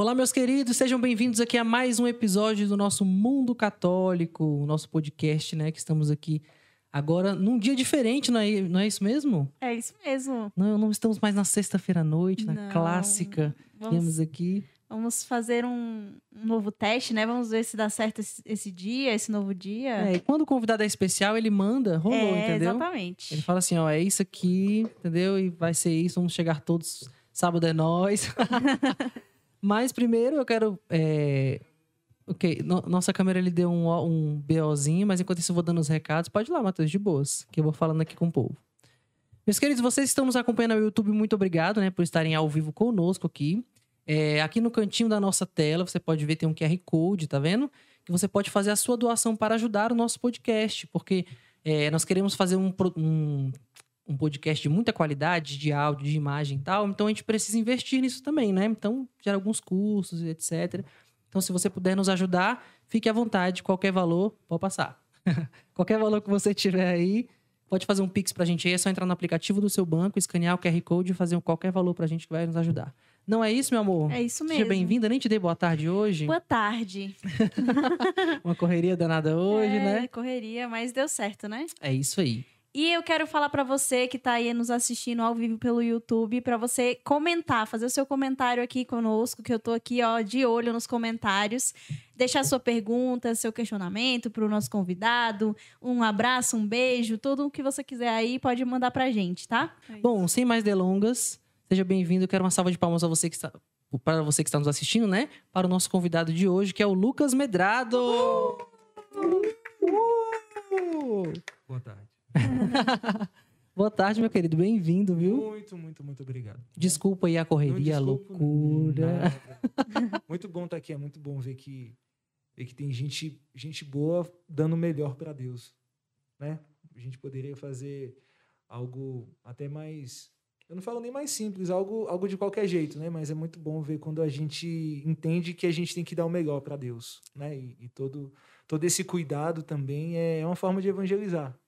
Olá, meus queridos, sejam bem-vindos aqui a mais um episódio do nosso Mundo Católico, o nosso podcast, né? Que estamos aqui agora num dia diferente, não é, não é isso mesmo? É isso mesmo. Não, não estamos mais na sexta-feira à noite, na Não. clássica. Vamos, Viemos aqui. vamos fazer um, um novo teste, né? Vamos ver se dá certo esse, esse dia, esse novo dia. É, e quando o convidado é especial, ele manda, rolou, É, entendeu? exatamente. Ele fala assim, ó, é isso aqui, entendeu? E vai ser isso, vamos chegar todos, sábado é nós. Mas primeiro eu quero... É... Ok, no- nossa câmera ele deu um, um BOzinho, mas enquanto isso eu vou dando os recados. Pode ir lá, Matheus, de boas, que eu vou falando aqui com o povo. Meus queridos, vocês que estão nos acompanhando no YouTube, muito obrigado, né, por estarem ao vivo conosco aqui. É, aqui no cantinho da nossa tela, você pode ver, tem um QR Code, tá vendo? Que você pode fazer a sua doação para ajudar o nosso podcast, porque é, nós queremos fazer um, um, um podcast de muita qualidade, de áudio, de imagem e tal, então a gente precisa investir nisso também, né? Então, gera alguns custos, etc. Então, se você puder nos ajudar, fique à vontade, qualquer valor, pode passar. qualquer valor que você tiver aí, pode fazer um Pix pra gente aí, é só entrar no aplicativo do seu banco, escanear o QR Code e fazer um qualquer valor pra gente que vai nos ajudar. Não é isso, meu amor? É isso Seja mesmo. bem-vinda, nem te dei boa tarde hoje. Boa tarde. Uma correria danada hoje, é, né? correria, mas deu certo, né? É isso aí. E eu quero falar pra você que tá aí nos assistindo ao vivo pelo YouTube, pra você comentar, fazer o seu comentário aqui conosco, que eu tô aqui, ó, de olho nos comentários. Deixar sua pergunta, seu questionamento pro nosso convidado, um abraço, um beijo, tudo o que você quiser aí, pode mandar pra gente, tá? Bom, sem mais delongas, seja bem-vindo. Quero uma salva de palmas a você que está, para você que está nos assistindo, né? Para o nosso convidado de hoje, que é o Lucas Medrado. Uhul! Boa tarde. Boa tarde, meu querido. Bem-vindo, viu? Muito, muito, muito obrigado. Desculpa aí a correria, a loucura. muito bom estar aqui, é muito bom ver que, ver que tem gente, gente boa dando o melhor para Deus, né? A gente poderia fazer algo até mais, eu não falo nem mais simples, algo, algo de qualquer jeito, né? Mas é muito bom ver quando a gente entende que a gente tem que dar o melhor para Deus, né? E, e todo, todo esse cuidado também é uma forma de evangelizar,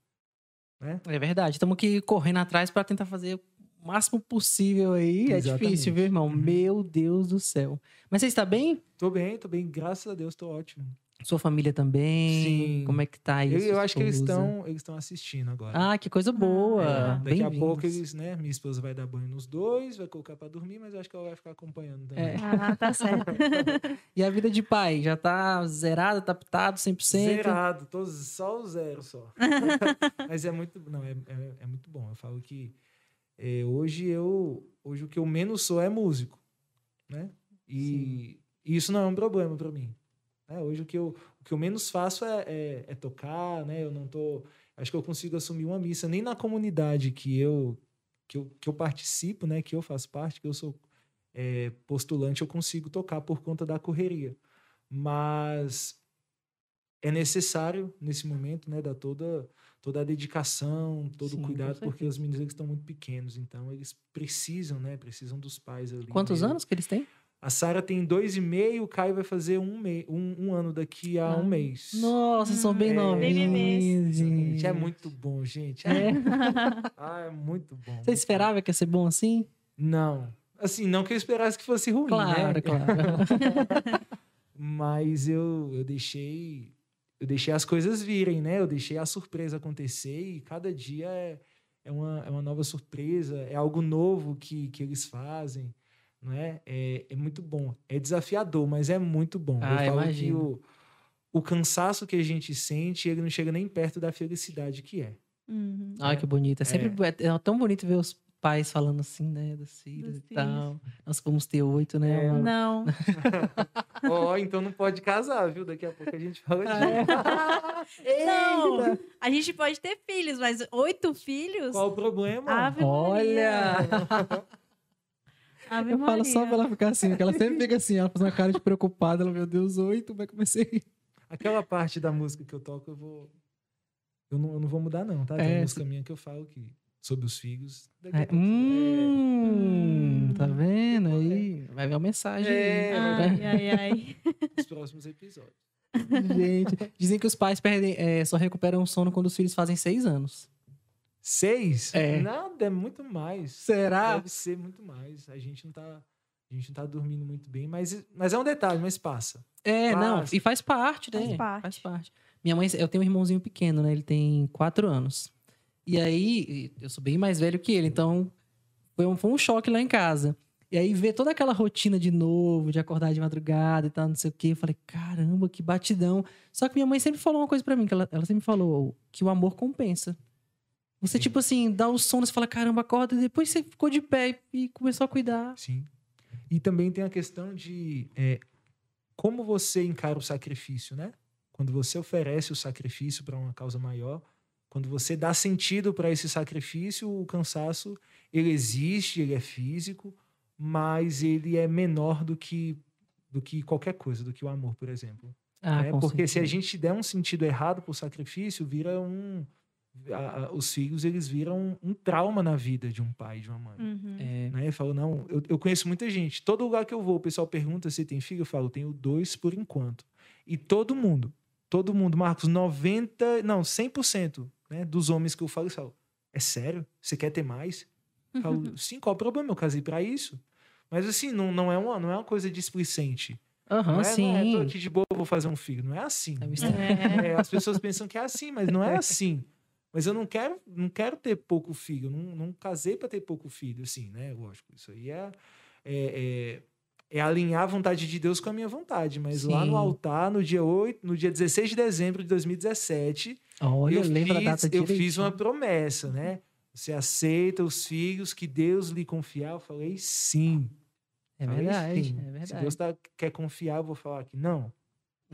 né? É verdade. Estamos aqui correndo atrás para tentar fazer o máximo possível aí. É Exatamente. difícil, viu, irmão? Uhum. Meu Deus do céu. Mas você está bem? Tô bem, tô bem, graças a Deus, tô ótimo. Sua família também? Sim. Como é que tá aí? Eu, eu acho que eles estão eles estão assistindo agora. Ah, que coisa boa. É, daqui a pouco eles, né? Minha esposa vai dar banho nos dois, vai colocar pra dormir, mas eu acho que ela vai ficar acompanhando também. É. Ah, tá certo. E a vida de pai? Já tá zerada, tá pitado 100%? Zerado, tô só o zero só. mas é muito, não, é, é, é muito bom. Eu falo que é, hoje eu hoje o que eu menos sou é músico, né? E, e isso não é um problema para mim. Né? Hoje o que eu o que eu menos faço é, é, é tocar, né? Eu não tô acho que eu consigo assumir uma missa nem na comunidade que eu que eu, que eu participo, né? Que eu faço parte, que eu sou é, postulante, eu consigo tocar por conta da correria. Mas é necessário nesse momento, né? Dar toda toda a dedicação, todo Sim, o cuidado, porque os meninos eles estão muito pequenos, então eles precisam, né? Precisam dos pais ali. Quantos né? anos que eles têm? A Sara tem dois e meio, o Caio vai fazer um, mei- um, um ano daqui a Ah, um mês. Nossa, são bem É, novinhos, Gente, gente. é muito bom, gente. É. Ah, é muito bom. Você esperava que ia ser bom assim? Não. Assim, não que eu esperasse que fosse ruim, Claro, né? claro. Mas eu, eu deixei eu deixei as coisas virem, né? Eu deixei a surpresa acontecer e cada dia é, é, uma, é uma nova surpresa, é algo novo que, que eles fazem, não é? é? É muito bom. É desafiador, mas é muito bom. Ah, eu falo imagino. que o, o cansaço que a gente sente, ele não chega nem perto da felicidade que é. Uhum. Ai, que bonito. É sempre é. é tão bonito ver os pais falando assim, né? Dos filhos Dos e tal. Nós vamos ter oito, né? É. Não. Ó, então não pode casar, viu? Daqui a pouco a gente fala Ah, disso. é? Não. A gente pode ter filhos, mas oito filhos? Qual o problema? Ave Olha! Maria. Ave Eu falo só Maria. pra ela ficar assim, porque ela sempre fica assim, ela faz uma cara de preocupada. Ela, meu Deus, oito, vai começar a rir. Aquela parte da música que eu toco, eu vou. Eu não, eu não vou mudar, não, tá? Tem É, uma música minha que eu falo que. Sobre os a É, hum, tá Hum. vendo aí? Vai ver uma mensagem. É, aí. Ai, ai, ai. nos próximos episódios. Gente, dizem que os pais perdem, é, só recuperam o sono quando os filhos fazem seis anos. Seis? É. Nada, é muito mais. Será? Deve ser muito mais. A gente não tá. A gente não tá dormindo muito bem, mas, mas é um detalhe, mas passa. É, não, Faz. e faz parte, né? Faz parte. Faz parte. Minha mãe, eu tenho um irmãozinho pequeno, né? Ele tem quatro anos. E aí, eu sou bem mais velho que ele, então foi um, foi um choque lá em casa. E aí, ver toda aquela rotina de novo, de acordar de madrugada e tal, não sei o quê, eu falei, caramba, que batidão. Só que minha mãe sempre falou uma coisa pra mim, que ela, ela sempre falou que o amor compensa. Você, Sim. tipo assim, dá o sono, você fala, caramba, acorda, e depois você ficou de pé e começou a cuidar. Sim. E também tem a questão de é, como você encara o sacrifício, né? Quando você oferece o sacrifício para uma causa maior, quando você dá sentido para esse sacrifício, o cansaço ele existe, ele é físico, mas ele é menor do que do que qualquer coisa, do que o amor, por exemplo. Ah, né? Porque se a gente der um sentido errado pro sacrifício, vira um a- a- os filhos eles viram um trauma na vida de um pai e de uma mãe Uhum. É, né? Eu falo, não, eu, eu conheço muita gente. Todo lugar que eu vou, o pessoal pergunta se tem filho, eu falo, tenho dois por enquanto. E todo mundo, todo mundo, Marcos, 90, não, 100% né, dos homens que eu falo, eu falo, é sério? Você quer ter mais? Eu falo, sim, qual o problema? Eu casei pra isso. Mas assim, não, não, é, uma, não é uma coisa displicente. Aham, não, é, sim. não é, tô aqui de boa, vou fazer um filho. Não é assim. É? É, as pessoas pensam que é assim, mas não é assim. Mas eu não quero, não quero ter pouco filho. Eu não, não casei para ter pouco filho, assim, né? Lógico, isso aí é, é, é, é alinhar a vontade de Deus com a minha vontade. Mas lá Sim. no altar, no dia 8, no dia 16 de dezembro de 2017, Olha, eu, lembra fiz, a data eu fiz uma promessa, né? Você aceita os filhos que Deus lhe confiar? Eu falei sim. É Falei verdade, sim. é Se verdade. Deus tá, quer confiar, eu vou falar que não.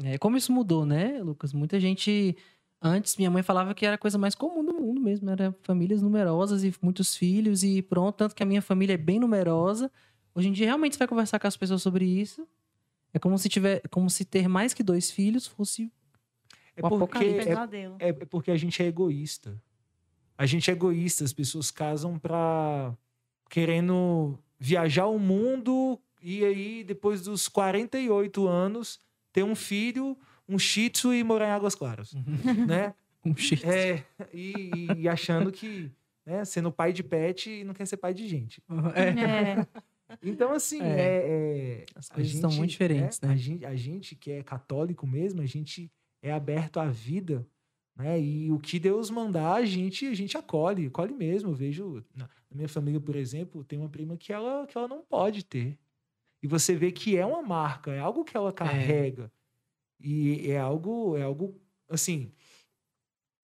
É, como isso mudou, né, Lucas? Muita gente. Antes, minha mãe falava que era a coisa mais comum do mundo mesmo. Era famílias numerosas e muitos filhos e pronto. Tanto que a minha família é bem numerosa. Hoje em dia, realmente, você vai conversar com as pessoas sobre isso. É como se tiver, como se ter mais que dois filhos fosse. É porque, é, Pesadelo. é porque a gente é egoísta. A gente é egoísta. As pessoas casam pra querendo viajar o mundo e aí, depois dos 48 anos, ter um filho, um shih tzu e morar em Águas Claras, né? Um jeito. É, e, e achando que, né, sendo pai de pet e não quer ser pai de gente. É. É. Então, assim, É. é, é- As coisas gente, muito diferentes, né? A gente, a gente que é católico mesmo, a gente é aberto à vida, né? E o que Deus mandar, a gente, a gente acolhe, acolhe mesmo. Eu vejo na na minha família, por exemplo, tem uma prima que ela, que ela não pode ter. E você vê que é uma marca, é algo que ela carrega. E é algo, é algo assim,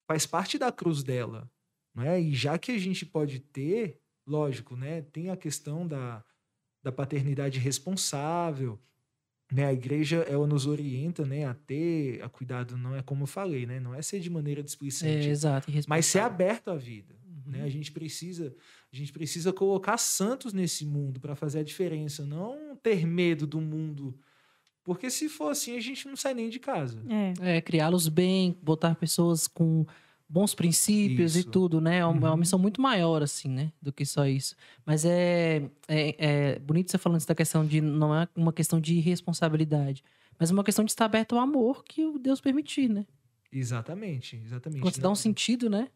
faz parte da cruz dela, né? E já que a gente pode ter, lógico, né? Tem a questão da, da paternidade responsável, né? A igreja ela nos orienta, né? A ter, a cuidado, não é como eu falei, né? Não é ser de maneira É, displicente, exato. e mas ser aberto à vida. Uhum. Né? A gente precisa, a gente precisa colocar santos nesse mundo para fazer a diferença, não ter medo do mundo, porque se for assim a gente não sai nem de casa. É. É, criá-los bem, botar pessoas com bons princípios e Isso. tudo, né? É uma, é uma Uhum. missão muito maior, assim, né? Do que só isso. Mas é, é, é bonito você falando isso da questão de. Não é uma questão de irresponsabilidade, mas é uma questão de estar aberto ao amor que o Deus permitir, né? Exatamente, exatamente. Quando você dá um sentido, né?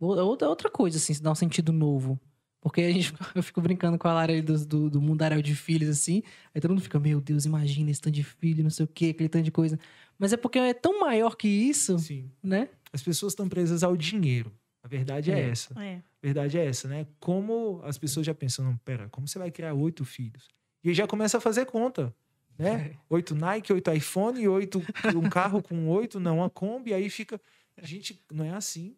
Ou- é Outra, outra coisa, assim, se dá um sentido novo. Porque a gente, eu fico brincando com a Lara do, do, do mundaréu de filhos, assim. Aí todo mundo fica, meu Deus, imagina esse tanto de filho, não sei o quê, aquele tanto de coisa. Mas é porque é tão maior que isso, Sim. né? As pessoas estão presas ao dinheiro. A verdade é, É. essa. É. A verdade é essa, né? Como as pessoas já pensam, não, pera, como você vai criar oito filhos? E aí já começa a fazer conta, né? Oito Nike, oito iPhone, oito um carro com oito, não uma Kombi, aí fica, gente, não é assim.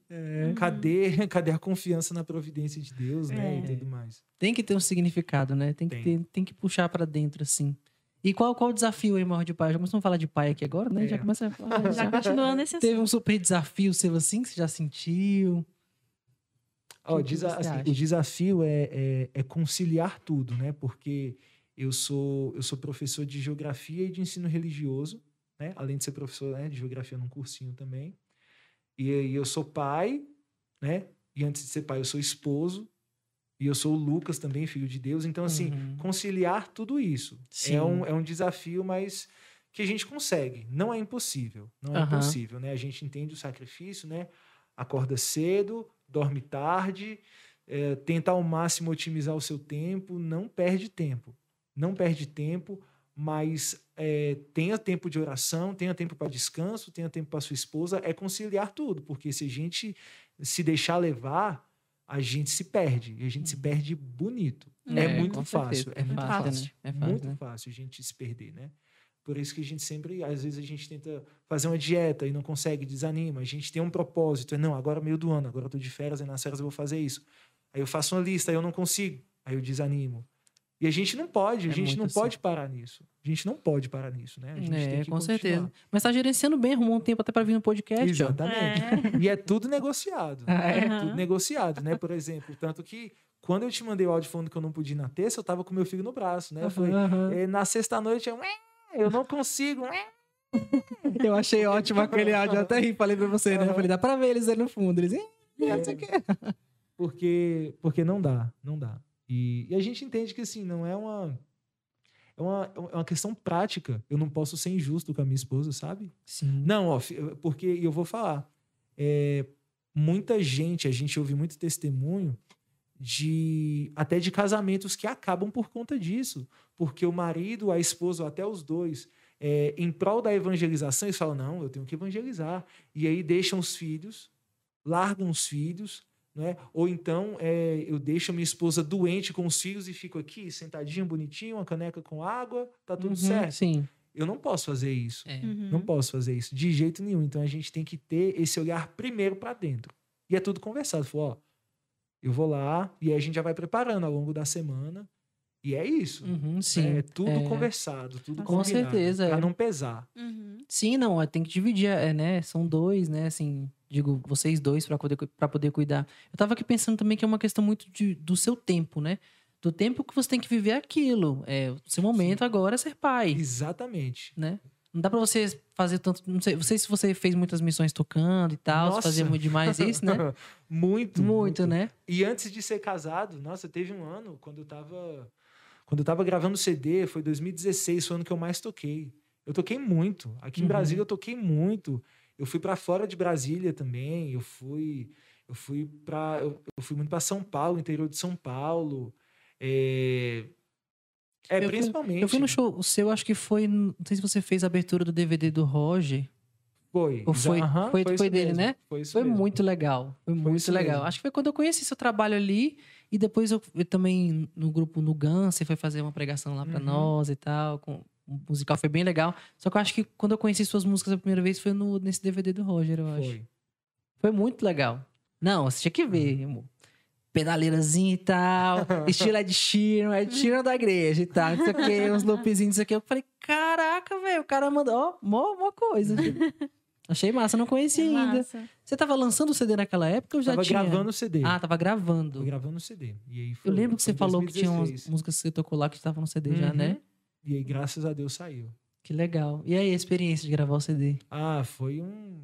Cadê, cadê a confiança na providência de Deus, né? É. E tudo mais. Tem que ter um significado, né? Tem que, Tem. ter- tem que puxar pra dentro, assim. E qual, qual o desafio aí, maior de pai? Já começamos a falar de pai aqui agora, né? É. Já começa a falar. Já continuando esse Teve um super desafio seu assim, que você já sentiu? Que desa- assim, o desafio é, é, é conciliar tudo, né? Porque eu sou, eu sou professor de geografia e de ensino religioso, né? Além de ser professor né, de geografia num cursinho também. E eu sou pai, né? E antes de ser pai, eu sou esposo. E eu sou o Lucas também, filho de Deus. Então, assim, Uhum. conciliar tudo isso Sim. é um, é um desafio, mas que a gente consegue. Não é impossível. Não é Aham. impossível, né? A gente entende o sacrifício, né? Acorda cedo, dorme tarde, é, tenta ao máximo otimizar o seu tempo, não perde tempo. não perde tempo, mas é, tenha tempo de oração, tenha tempo para descanso, tenha tempo para sua esposa, é conciliar tudo, porque se a gente se deixar levar, a gente se perde, e a gente se perde bonito. É, É, muito fácil, certeza. é muito fácil, fácil. né? É fácil, muito né? fácil a gente se perder, né? Por isso que a gente sempre, às vezes a gente tenta fazer uma dieta e não consegue, desanima. A gente tem um propósito, é não, agora é meio do ano, agora eu tô de férias, e nas férias eu vou fazer isso. Aí eu faço uma lista, aí eu não consigo, aí eu desanimo. E a gente não pode, a É gente não assim. pode parar nisso. A gente não pode parar nisso, né? A gente tem É, que com continuar. certeza. Mas tá gerenciando bem, arrumou um tempo até pra vir no podcast. Exatamente. E é tudo negociado. Ah, é? Tudo negociado, né? Por exemplo, tanto que quando eu te mandei o áudio falando que eu não podia ir na terça, eu tava com meu filho no braço, né? Eu falei. "Eh, na sexta-noite eu, eu não consigo. Eu achei ótimo aquele áudio, eu até ri, falei pra você, né? Eu falei, dá pra ver eles aí no fundo. Eles, "Ih, não sei o quê." porque porque não dá, não dá. E, e a gente entende que assim não é uma é uma, é uma questão prática. Eu não posso ser injusto com a minha esposa, sabe? Sim. Não, ó, porque eu vou falar. é, muita gente, a gente ouve muito testemunho de até de casamentos que acabam por conta disso, porque o marido, a esposa, ou até os dois, é, em prol da evangelização, eles falam não, eu tenho que evangelizar, e aí deixam os filhos, largam os filhos, né? Ou então é, eu deixo a minha esposa doente com os filhos e fico aqui sentadinho, bonitinho, uma caneca com água, tá tudo Uhum, certo. Sim. Eu não posso fazer isso. É. Uhum. Não posso fazer isso de jeito nenhum. Então a gente tem que ter esse olhar primeiro para dentro. E é tudo conversado. Falou, ó, eu vou lá e aí a gente já vai preparando ao longo da semana. E é isso. Uhum, sim. É tudo é. conversado, tudo Com combinado, certeza, Pra é. não pesar. Uhum. Sim, não, é, tem que dividir, é, né? São dois, né? Assim, digo, vocês dois para poder, pra poder cuidar. Eu tava aqui pensando também que é uma questão muito de- do seu tempo, né? Do tempo que você tem que viver aquilo. É, o seu momento agora é ser pai, Exatamente. né? Não dá pra você fazer tanto. Não sei, não sei se você fez muitas missões tocando e tal, se Nossa. fazia muito demais isso, né? muito, Muito, né? E antes de ser casado, nossa, teve um ano quando eu tava. Quando eu tava gravando CD, foi 2016, foi o ano que eu mais toquei. Eu toquei muito. Aqui em Uhum. Brasília eu toquei muito. Eu fui para fora de Brasília também. Eu fui. Eu fui para. Eu, eu fui muito para São Paulo, interior de São Paulo. É, é Eu fui- principalmente. Eu fui no show, o seu, acho que foi. Não sei se você fez a abertura do DVD do Roger. Foi. Ou foi- foi- isso foi dele, mesmo, né? Foi, isso Foi muito legal. Foi, muito legal. mesmo. Acho que foi quando eu conheci seu trabalho ali. E depois eu, eu também, no grupo no GAN, você foi fazer uma pregação lá pra Uhum. nós e tal. Com, musical foi bem legal. Só que eu acho que quando eu conheci suas músicas a primeira vez foi no, nesse DVD do Roger, eu acho. Foi. Foi muito legal. Não, você tinha que ver, Uhum. amor. Pedaleirazinha e tal, estilo Ed Sheeran, Ed Sheeran da igreja e tal, não sei o quê, uns loopzinhos, não sei o quê. Eu falei, caraca, velho, o cara mandou, ó, mó, mó coisa. Achei massa, não conhecia É ainda. massa. Você tava lançando o CD naquela época ou já Tava tinha? gravando o CD. Ah, tava gravando. Tava gravando o CD. E aí foi, Eu lembro que você em falou que tinha umas 2016. músicas que você tocou lá que estavam no CD já, né? E aí, graças a Deus, saiu. Que legal. E aí, a experiência de gravar o CD? Ah, foi um.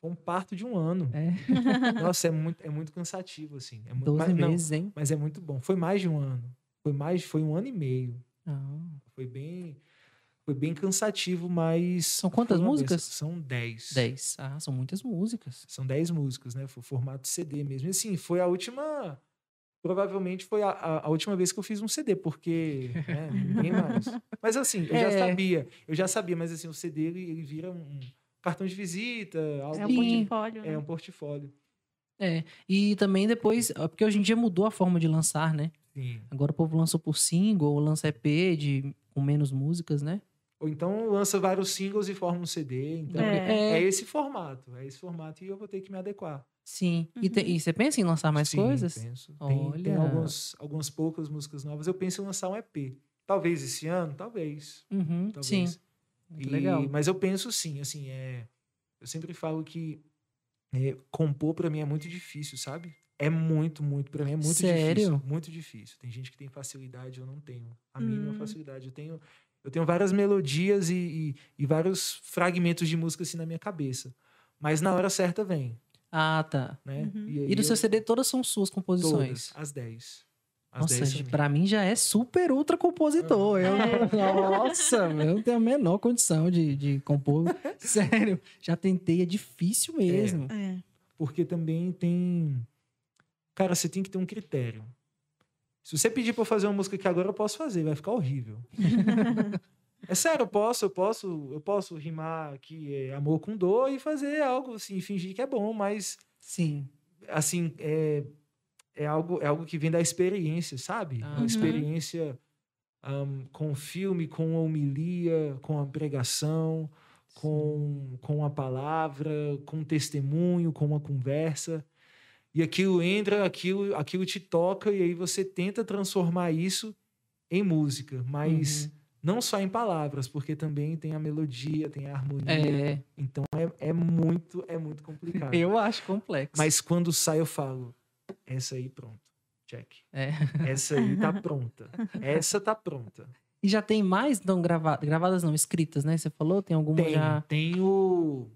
Foi um parto de um ano. É, Nossa, é muito, é muito cansativo, assim. É muito, 12 mas, não, meses, hein? mas é muito bom. Foi mais de um ano. Foi mais, foi um ano e meio. Ah, Foi bem. Foi bem cansativo, mas. São quantas músicas? benção. São 10. 10. Ah, são muitas músicas. São 10 músicas, né? Foi formato CD mesmo. E assim, foi a última. Provavelmente foi a, a, a última vez que eu fiz um CD, porque né, ninguém mais. Mas assim, eu já É. sabia, eu já sabia, mas assim, o CD ele, ele vira um cartão de visita, algo É um portfólio. é né? um portfólio. É. E também depois, ó, porque hoje em dia mudou a forma de lançar, né? Sim. Agora o povo lança por single, ou lança EP de, com menos músicas, né? Ou então lança vários singles e forma um CD. Então, É. é. esse formato. É esse formato e eu vou ter que me adequar. Sim. E, te- Uhum. e você pensa em lançar mais Sim, coisas? Penso. Tem, tem Olha. algumas, algumas poucas músicas novas. Eu penso em lançar um EP. Talvez esse ano, talvez. Uhum, talvez. sim. E- legal. Mas eu penso sim, assim, é. Eu sempre falo que é, compor pra mim é muito difícil, sabe? É muito, muito, pra mim é muito Sério? difícil. Muito difícil. Tem gente que tem facilidade, eu não tenho. A mínima Hum. facilidade. Eu tenho, eu tenho várias melodias e, e, e vários fragmentos de música assim na minha cabeça. Mas na hora certa vem, Ah, tá. né? Uhum. aí E do seu eu- CD todas são suas composições? Todas, as 10. As Nossa, 10 são pra mim já é super ultra compositor. Eu, Nossa, eu não tenho a menor condição de, de compor. Sério, já tentei, é difícil mesmo. É. Porque também tem. Cara, você tem que ter um critério. Se você pedir pra eu fazer uma música que agora eu posso fazer, vai ficar horrível. é sério, eu posso, eu posso, eu posso rimar aqui é, amor com dor e fazer algo assim, fingir que é bom, mas Sim. assim, é, é algo é algo que vem da experiência, sabe? Ah. Uma Uhum. experiência ahm, com o filme, com a homilia, com a pregação, com, com a palavra, com o testemunho, com uma conversa. E aquilo entra, aquilo, aquilo te toca, e aí você tenta transformar isso em música, mas Uhum. Não só em palavras, porque também tem a melodia, tem a harmonia. É, Então é, é muito, é muito complicado. eu acho complexo. Mas quando sai, eu falo, essa aí pronto. Check. É. Essa aí tá pronta. Essa tá pronta. E já tem mais não gravadas, gravadas não, escritas, né? Você falou? Tem alguma Tenho, já? tenho.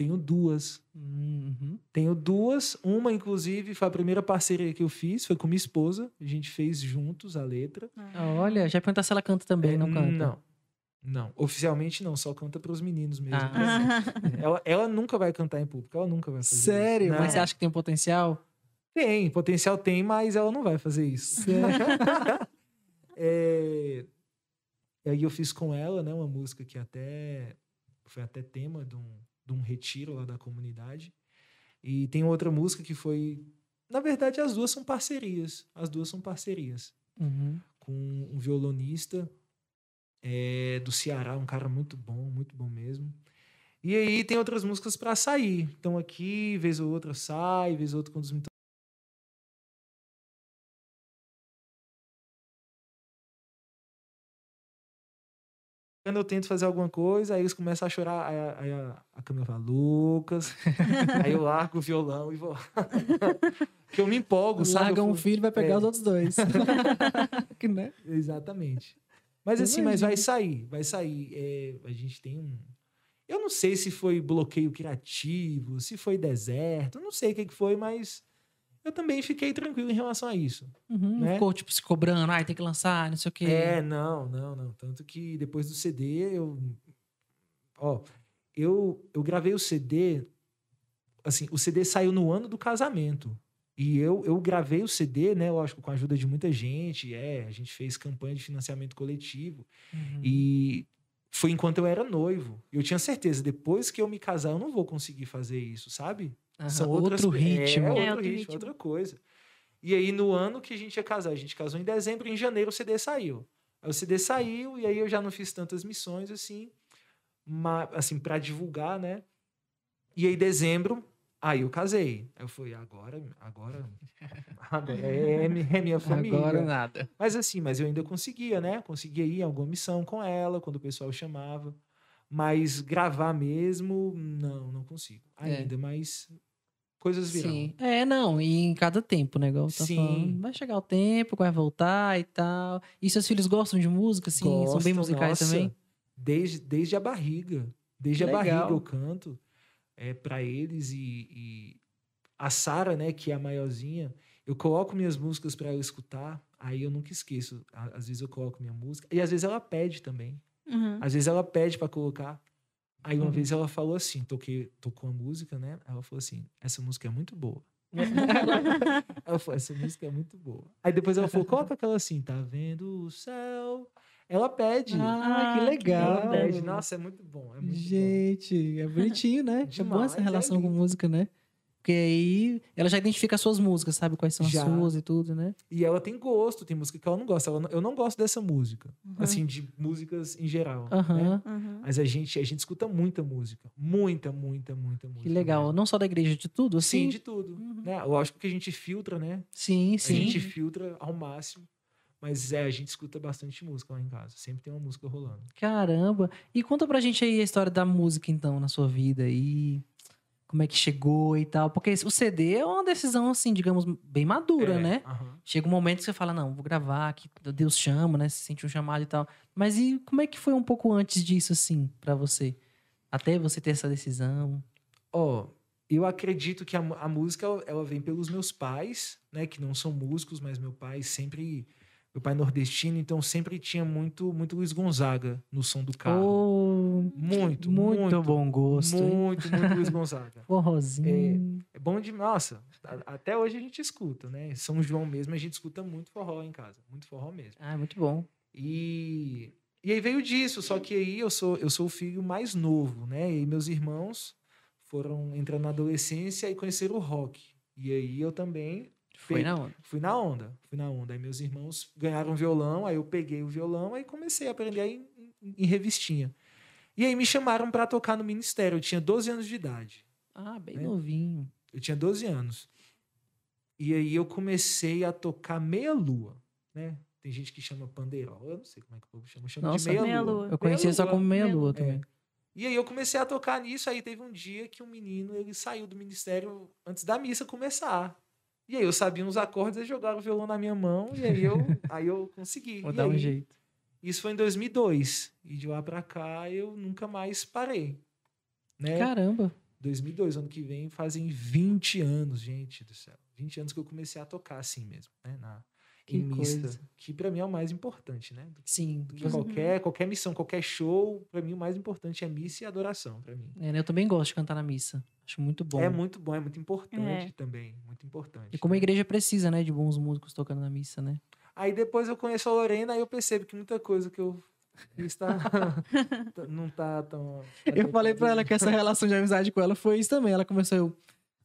Tenho duas. Uhum. Tenho duas. Uma, inclusive, foi a primeira parceria que eu fiz, foi com minha esposa. A gente fez juntos a letra. Olha, já ia perguntar se ela canta também, É, não canta? Não. Não. Oficialmente não, só canta pros meninos mesmo. Ah. Ela, ela nunca vai cantar em público, ela nunca vai fazer isso. Sério? Não. Mas você acha que tem um potencial? Tem, potencial tem, mas ela não vai fazer isso. é... E aí eu fiz com ela, né, uma música que até foi até tema de um, de um retiro lá da comunidade. E tem outra música que foi, na verdade, as duas são parcerias. As duas são parcerias Uhum. com um violonista é, do Ceará, um cara muito bom, muito bom mesmo. E aí tem outras músicas para sair. Então aqui, vez ou outra sai, vez ou outra quando os Quando eu tento fazer alguma coisa, aí eles começam a chorar. Aí, a- aí a, a câmera fala, Lucas. aí eu largo o violão e vou. que eu me empolgo, sabe? Larga um filho e vai pegar É. os outros dois. que, né? Exatamente. Mas Eu assim, mas vai imagino. sair, vai sair. É, a gente tem um. Eu não sei se foi bloqueio criativo, se foi deserto, não sei o que que foi, mas eu também fiquei tranquilo em relação a isso. Uhum, Não Né? ficou, tipo, se cobrando, ai, tem que lançar, não sei o quê. É, não, não, não. Tanto que depois do CD, eu. Ó, eu, eu gravei o CD. Assim, o CD saiu no ano do casamento. E eu, eu gravei o CD, né? Lógico, com a ajuda de muita gente. É, a gente fez campanha de financiamento coletivo. Uhum. E foi enquanto eu era noivo. Eu tinha certeza, depois que eu me casar, eu não vou conseguir fazer isso, sabe? Aham, São outras, outro ritmo. É, outro, É, outro ritmo, ritmo. outra coisa. E aí, no ano que a gente ia casar, a gente casou em dezembro, em janeiro o CD saiu. Aí o CD saiu, e aí eu já não fiz tantas missões assim, ma- assim, para divulgar, né? E aí, dezembro, aí eu casei. Aí eu fui, agora, agora, agora é, é minha família. Agora nada. Mas assim, mas eu ainda conseguia, né? Conseguia ir em alguma missão com ela, quando o pessoal chamava. Mas gravar mesmo, não, não consigo. É. Ainda, mas coisas virão. Sim. É, não, e em cada tempo, né? Igual tá Sim. falando. Vai chegar o tempo, vai voltar e tal. E seus filhos gostam de música, assim? São bem musicais nossa, também? Desde, desde a barriga. Desde Legal. a barriga eu canto é, para eles e, e a Sara, né, que é a maiorzinha, eu coloco minhas músicas para ela escutar, aí eu nunca esqueço. Às vezes eu coloco minha música e às vezes ela pede também. Uhum. Às vezes ela pede pra colocar. Aí uma Uhum. vez ela falou assim, toquei, tocou a música, né? Ela falou assim, essa música é muito boa. ela falou, essa música é muito boa. Aí depois ela falou, coloca aquela assim, tá vendo o céu? Ela pede. Ah, que Ah, que legal. ela pede. Nossa, é muito bom. É muito Gente, é bonitinho, né? é bom essa Demais, é relação com lindo. música, né? Porque aí ela já identifica as suas músicas, sabe quais são Já. as suas e tudo, né? E ela tem gosto, tem música que ela não gosta. Ela não- eu não gosto dessa música. Uhum. Assim, de músicas em geral. Aham. né? Uhum. Mas a gente, a gente escuta muita música. Muita, muita, muita música. Que legal. mesmo. Não só da igreja, de tudo, Sim, assim? de tudo. Uhum. Né? Lógico que a gente filtra, né? Sim, A sim. gente filtra ao máximo. Mas é, a gente escuta bastante música lá em casa. Sempre tem uma música rolando. Caramba. E conta pra gente aí a história da música, então, na sua vida e como é que chegou e tal. Porque o CD é uma decisão, assim, digamos, bem madura, É, né? aham. Chega um momento que você fala, não, vou gravar, que Deus chama, né? Você sente um chamado e tal. Mas e como é que foi um pouco antes disso, assim, pra você? Até você ter essa decisão. Ó, eu acredito que a, a música ela- ela vem pelos meus pais, né? Que não são músicos, mas meu pai sempre meu pai é nordestino, então sempre tinha muito, muito Luiz Gonzaga no som do carro. Oh, muito, muito, muito, bom gosto. hein? muito, muito Luiz Gonzaga. Forrozinho. É bom de. Nossa, até hoje a gente escuta, né? São João mesmo, a gente escuta muito forró em casa. Muito forró mesmo. Ah, muito bom. E, e aí veio disso, só que aí eu sou, eu sou o filho mais novo, né? E meus irmãos foram entrando na adolescência e conheceram o rock. E aí eu também Foi na onda. fui na onda, fui na onda. Aí meus irmãos ganharam violão, aí eu peguei o violão e comecei a aprender em, em- em revistinha. E aí me chamaram para tocar no ministério. Eu tinha 12 anos de idade. Ah, bem É. novinho. Eu tinha 12 anos. E aí eu comecei a tocar meia-lua, né? Tem gente que chama pandeirol, eu não sei como é que o povo chama, chama Nossa. de meia-lua. Eu conhecia só como meia-lua também. E aí eu comecei a tocar nisso, aí teve um dia que um menino, ele saiu do ministério antes da missa começar. E aí eu sabia uns acordes, eles jogaram o violão na minha mão, e aí eu, aí eu consegui. Vou E dar um aí, jeito. Isso foi em 2002. E de lá pra cá eu nunca mais parei. Né? Caramba. 2002, ano que vem, fazem 20 anos, gente do céu. 20 anos que eu comecei a tocar assim mesmo, né? Na, Que em missa. coisa. Que pra mim é o mais importante, né? Do que, Sim. do que qualquer, qualquer missão, qualquer show, pra mim o mais importante é missa e adoração, pra mim. É, né, eu também gosto de cantar na missa. Acho muito bom. É muito bom, é muito importante É. também. Muito importante. E como a igreja precisa, né, de bons músicos tocando na missa, né? Aí depois eu conheço a Lorena e eu percebo que muita coisa que eu fiz tá, tá- não tá tão. Eu falei pra ela que essa relação de amizade com ela foi isso também. Ela começou eu.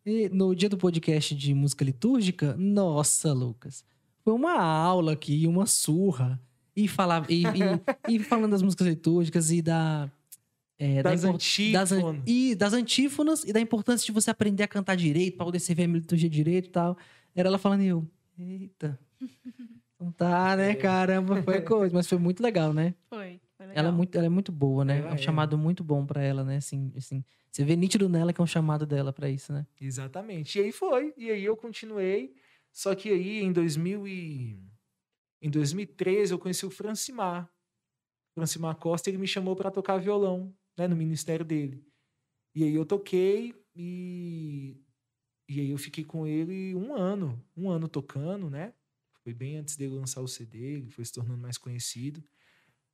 E no dia do podcast de música litúrgica, nossa, Lucas. Foi uma aula aqui, uma surra. E, falava, e, e, e falando das músicas litúrgicas e da. é, da Das das, an- antífonas. e das antífonas e da importância de você aprender a cantar direito, pra poder servir a liturgia direito e tal. Era ela falando e eu. Eita. Não tá, né? É. Caramba, foi coisa. Mas foi muito legal, né? Foi. foi legal. Ela é muito, ela é muito boa, né? Ela é um é. chamado muito bom pra ela, né? Assim, assim, você vê nítido nela que é um chamado dela pra isso, né? Exatamente. E aí foi. E aí eu continuei. Só que aí em 2000 e... em 2013 eu conheci o Francimar. Francimar Costa, ele me chamou para tocar violão, né, no ministério dele. E aí eu toquei e e aí eu fiquei com ele um ano, um ano tocando, né? Foi bem antes dele lançar o CD, ele foi se tornando mais conhecido.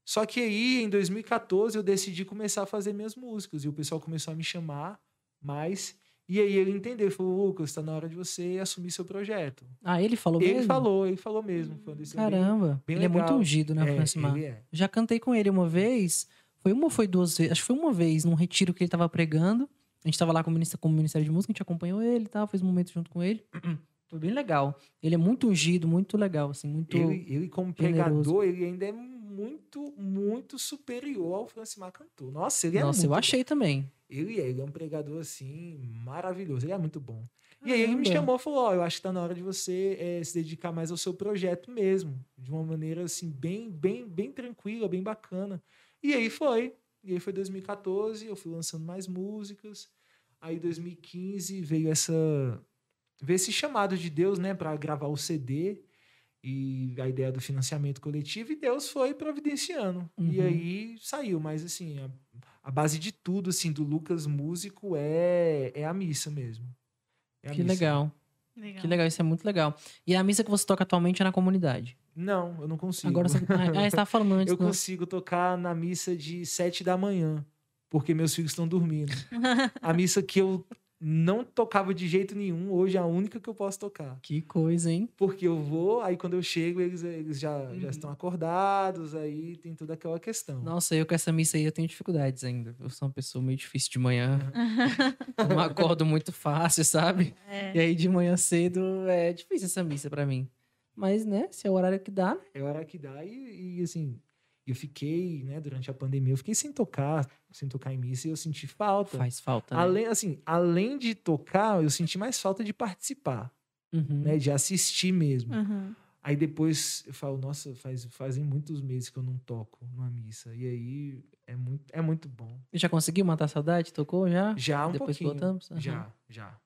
Só que aí, em 2014, eu decidi começar a fazer minhas músicas. E o pessoal começou a me chamar mais. E aí ele entendeu, ele falou, Lucas, está na hora de você assumir seu projeto. Ah, ele falou ele mesmo? falou, ele falou mesmo. Foi uma decisão bem- Caramba. bem ele é muito legal. ungido, né, É, Francimar? ele é. Já cantei com ele uma vez. Foi uma ou foi duas vezes? Acho que foi uma vez, num retiro que ele tava pregando. A gente tava lá com o ministério, com o Ministério de Música, a gente acompanhou ele e tal, fez um momento junto com ele. Foi bem legal. Ele é muito ungido, muito legal, assim, muito. Ele, ele, como generoso. pregador, ele ainda é muito, muito superior ao Francimar cantor. Nossa, ele é Nossa, eu bom. achei também. Ele é, ele é um pregador, assim, maravilhoso. Ele é muito bom. E aí ele me chamou e falou, ó, eu acho que tá na hora de você eh, se dedicar mais ao seu projeto mesmo. De uma maneira, assim, bem, bem, bem tranquila, bem bacana. E aí foi. E aí foi 2014, eu fui lançando mais músicas. Aí 2015 veio essa... Veio esse chamado de Deus, né, para gravar o CD e a ideia do financiamento coletivo, e Deus foi providenciando. E Uhum. aí saiu, mas assim, a, a base de tudo, assim, do Lucas músico é, é a missa mesmo. É a Que missa. legal. Legal. Que legal, isso é muito legal. E a missa que você toca atualmente é na comunidade. Não, eu não consigo. Agora você. Ah, você tava falando antes. eu né? consigo tocar na missa de sete da manhã, porque meus filhos estão dormindo. a missa que eu não tocava de jeito nenhum, hoje é a única que eu posso tocar. Que coisa, hein? Porque eu vou, aí quando eu chego, eles, eles já, Uhum. já estão acordados, aí tem toda aquela questão. Nossa, eu com essa missa aí eu tenho dificuldades ainda. Eu sou uma pessoa meio difícil de manhã. Não acordo muito fácil, sabe? É. E aí de manhã cedo é difícil essa missa pra mim. Mas, né, se é o horário que dá, né? É a hora que dá e, e, assim, eu fiquei, né, durante a pandemia, eu fiquei sem tocar, sem tocar em missa e eu senti falta. faz falta, né? Além, assim, além de tocar, eu senti mais falta de participar, Uhum. né, de assistir mesmo. Uhum. Aí depois eu falo, nossa, faz, fazem muitos meses que eu não toco numa missa. E aí é muito, é muito bom. Já conseguiu matar a saudade? Tocou já? Já um Depois pouquinho. voltamos? Aham. Já, já.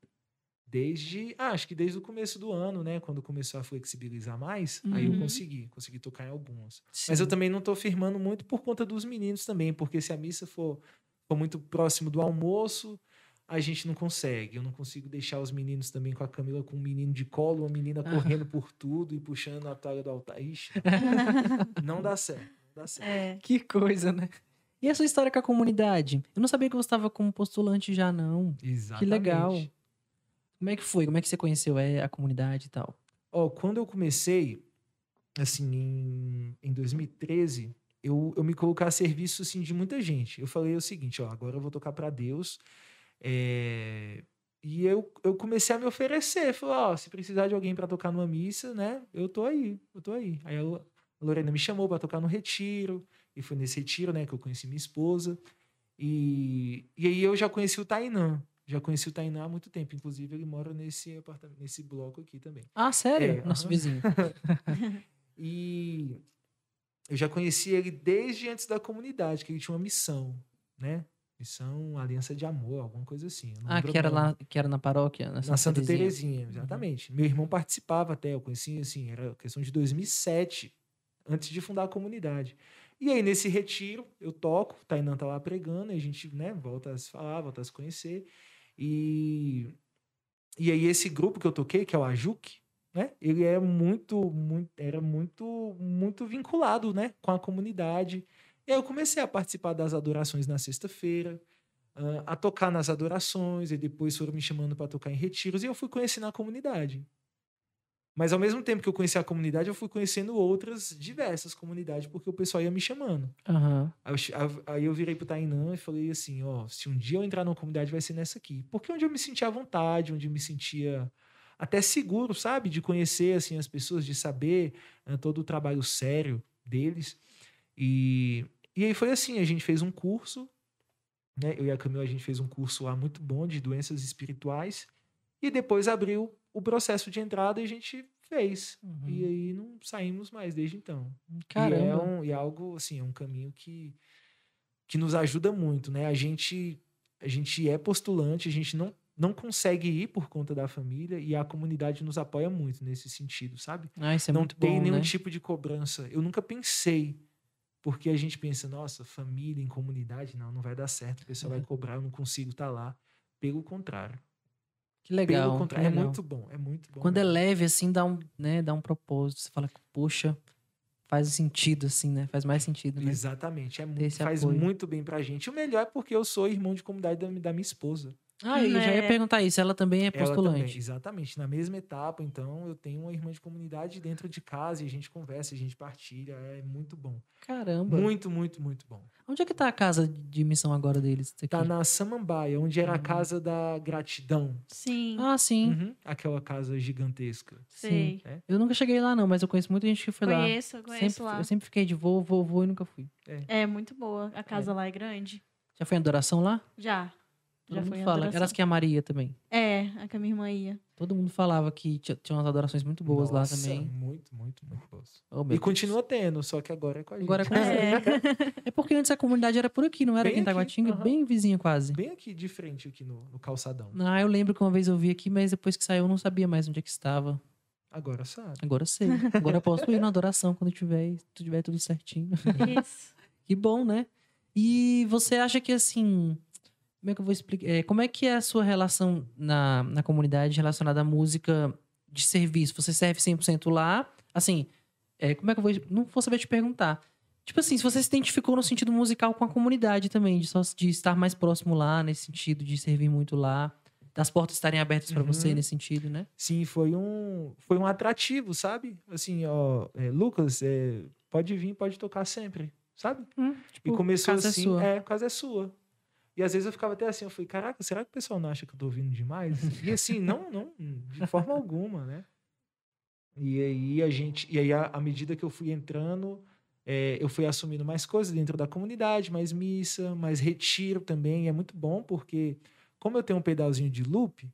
Desde, ah, acho que desde o começo do ano, né, quando começou a flexibilizar mais, aí eu Uhum. consegui, consegui tocar em algumas. Mas eu Sim. também não tô firmando muito por conta dos meninos também, porque se a missa for, for muito próximo do almoço, a gente não consegue. Eu não consigo deixar os meninos também com a Camila com um menino de colo, uma menina correndo por tudo e puxando a toalha do altar. Ixi, não dá certo. Não dá certo. É. Que coisa, né? E a sua história com a comunidade? Eu não sabia que você estava como postulante já, não. Exatamente. Que legal. Como é que foi? Como é que você conheceu é, a comunidade e tal? Ó, quando eu comecei, assim, em, em 2013, eu, eu me colocar a serviço, assim, de muita gente. Eu falei o seguinte, ó, agora eu vou tocar para Deus. É, E eu, eu comecei a me oferecer. Falei, ó, se precisar de alguém para tocar numa missa, né? Eu tô aí, eu tô aí. Aí Lo- a Lorena me chamou para tocar no retiro. E foi nesse retiro, né, que eu conheci minha esposa. E, e aí eu já conheci o Tainã. Já conheci o Tainã há muito tempo. Inclusive, ele mora nesse apartamento, nesse bloco aqui também. Ah, sério? É, Nosso aham. vizinho. E eu já conheci ele desde antes da comunidade, que ele tinha uma missão, né? Missão Aliança de Amor, alguma coisa assim. Ah, que era lá, que era na paróquia, na Santa, Na Santa Terezinha. Terezinha, exatamente. Meu irmão participava até, eu conheci, assim, era questão de 2007, antes de fundar a comunidade. E aí, nesse retiro, eu toco, o Tainan tá lá pregando, a gente, né, volta a se falar, volta a se conhecer. E, e aí, esse grupo que eu toquei, que é o Ajuc, né, ele é muito, muito, era muito, muito vinculado, né, com a comunidade. E aí eu comecei a participar das adorações na sexta-feira, ah, a tocar nas adorações, e depois foram me chamando para tocar em retiros, e eu fui conhecendo a comunidade. Mas ao mesmo tempo que eu conheci a comunidade, eu fui conhecendo outras diversas comunidades, porque o pessoal ia me chamando. Aham. Aí eu, virei pro Tainã e falei assim, ó, se um dia eu entrar numa comunidade vai ser nessa aqui. Porque onde eu me sentia à vontade, onde eu me sentia até seguro, sabe? De conhecer, assim, as pessoas, de saber eh, todo o trabalho sério deles. E, e aí foi assim, a gente fez um curso, né? Eu e a Camila, a gente fez um curso lá muito bom de doenças espirituais. E depois abriu o processo de entrada a gente fez. Uhum. E aí não saímos mais desde então. Caramba. E é, um, e é algo, assim, é um caminho que, que nos ajuda muito, né? A gente, a gente é postulante, a gente não, não consegue ir por conta da família e a comunidade nos apoia muito nesse sentido, sabe? Ah, isso é não muito tem bom, nenhum né? tipo de cobrança. Eu nunca pensei, porque a gente pensa, nossa, família em comunidade, não, não vai dar certo, o pessoal vai Uhum. cobrar, eu não consigo estar lá. Pelo contrário. Que legal. Pelo contrário, que é legal. muito bom, é muito bom. Quando é mesmo. leve, assim, dá um, né, dá um propósito. Você fala, poxa, faz sentido, assim, né? Faz mais sentido, né? Exatamente, é, mu- Ter esse faz apoio. muito bem pra gente. O melhor é porque eu sou irmão de comunidade da, da minha esposa. Ah, eu já ia É. perguntar isso. Ela também é Ela também, postulante. exatamente, na mesma etapa. Então, eu tenho uma irmã de comunidade dentro de casa e a gente conversa, a gente partilha. É muito bom. Caramba. Muito, muito, muito bom. Onde é que tá a casa de missão agora deles? Aqui? Tá na Samambaia, onde era a casa da gratidão. Sim, Ah, sim. Uhum, Aquela casa gigantesca. sei. Eu nunca cheguei lá, não, mas eu conheço muita gente que foi lá. Conheço, conheço Sempre, lá. Eu sempre fiquei de voo, voo, voo e nunca fui. É muito boa. A casa lá é grande. Já foi em adoração lá? Já. Todo Já mundo fala. adoração. Elas que a Maria também. É, a que a minha irmã ia. Todo mundo falava que tinha, tinha umas adorações muito boas lá Nossa, também. Muito, muito, muito boas. Oh, E Deus. continua tendo, só que agora é com a gente. Agora é com É. É porque antes a comunidade era por aqui, não era Bem aqui em Taguatinga, aham. bem vizinha quase. Bem aqui de frente, aqui no, no calçadão. Ah, eu lembro que uma vez eu vi aqui, mas depois que saiu eu não sabia mais onde é que estava. Agora sabe. Agora eu sei. Agora eu posso ir na adoração quando tiver, tiver tudo certinho. Isso. Que bom, né? E você acha que assim. Como é que eu vou explicar? É, como é que é a sua relação na, na comunidade relacionada à música de serviço? Você serve 100% lá? Assim, é, como é que eu vou. Não vou saber te perguntar. Tipo assim, se você se identificou no sentido musical com a comunidade também, de, só, de estar mais próximo lá, nesse sentido, de servir muito lá, das portas estarem abertas você Uhum. nesse sentido, né? Sim, foi um, foi um atrativo, sabe? Assim, ó, é, Lucas, é, pode vir, pode tocar sempre, sabe? Tipo, E começou casa é assim, sua. é, a casa é sua. E às vezes eu ficava até assim, eu falei, caraca, será que o pessoal não acha que eu tô ouvindo demais? E assim, não, não, de forma alguma, né? E aí a gente, e aí à medida que eu fui entrando, é, eu fui assumindo mais coisas dentro da comunidade, mais missa, mais retiro também. E é muito bom porque, como eu tenho um pedalzinho de loop,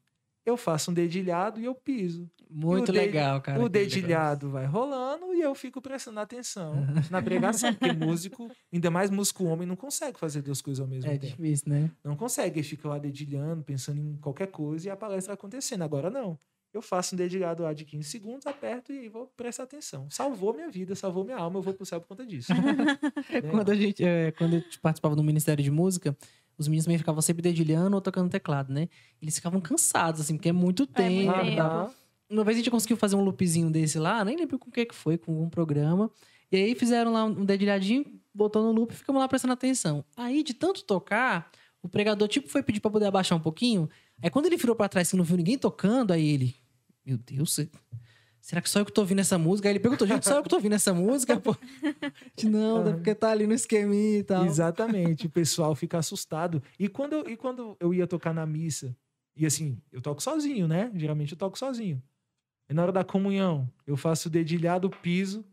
eu faço um dedilhado e eu piso. Muito legal, cara. o que legal. dedilhado vai rolando e eu fico prestando atenção na pregação. Porque músico, ainda mais músico homem, não consegue fazer duas coisas ao mesmo É tempo. difícil, né? Não consegue. Ele fica lá dedilhando, pensando em qualquer coisa e a palestra acontecendo. Agora não. Eu faço um dedilhado lá de 15 segundos, aperto e vou prestar atenção. Salvou minha vida, salvou minha alma, eu vou pro céu por conta disso. Né? Quando a gente, é, quando eu participava do Ministério de Música, Os meninos também ficavam sempre dedilhando ou tocando teclado, né? Eles ficavam cansados, assim, porque é muito É muito tempo. tempo. Uma vez a gente conseguiu fazer um loopzinho desse lá, nem lembro com o que que foi, com algum programa. E aí fizeram lá um dedilhadinho, botou no loop e ficamos lá prestando atenção. Aí, de tanto tocar, o pregador, tipo, foi pedir pra poder abaixar um pouquinho. Aí quando ele virou pra trás que não viu ninguém tocando, aí ele. Meu Deus, será que só eu que tô ouvindo essa música? Aí ele perguntou, gente, só eu que tô ouvindo essa música? Pô? Não, é porque tá ali no esqueminha e tal. Exatamente, o pessoal fica assustado. E quando, eu, e quando eu ia tocar na missa, e assim, eu toco sozinho, né? Geralmente eu toco sozinho. E na hora da comunhão, eu faço o dedilhado, piso,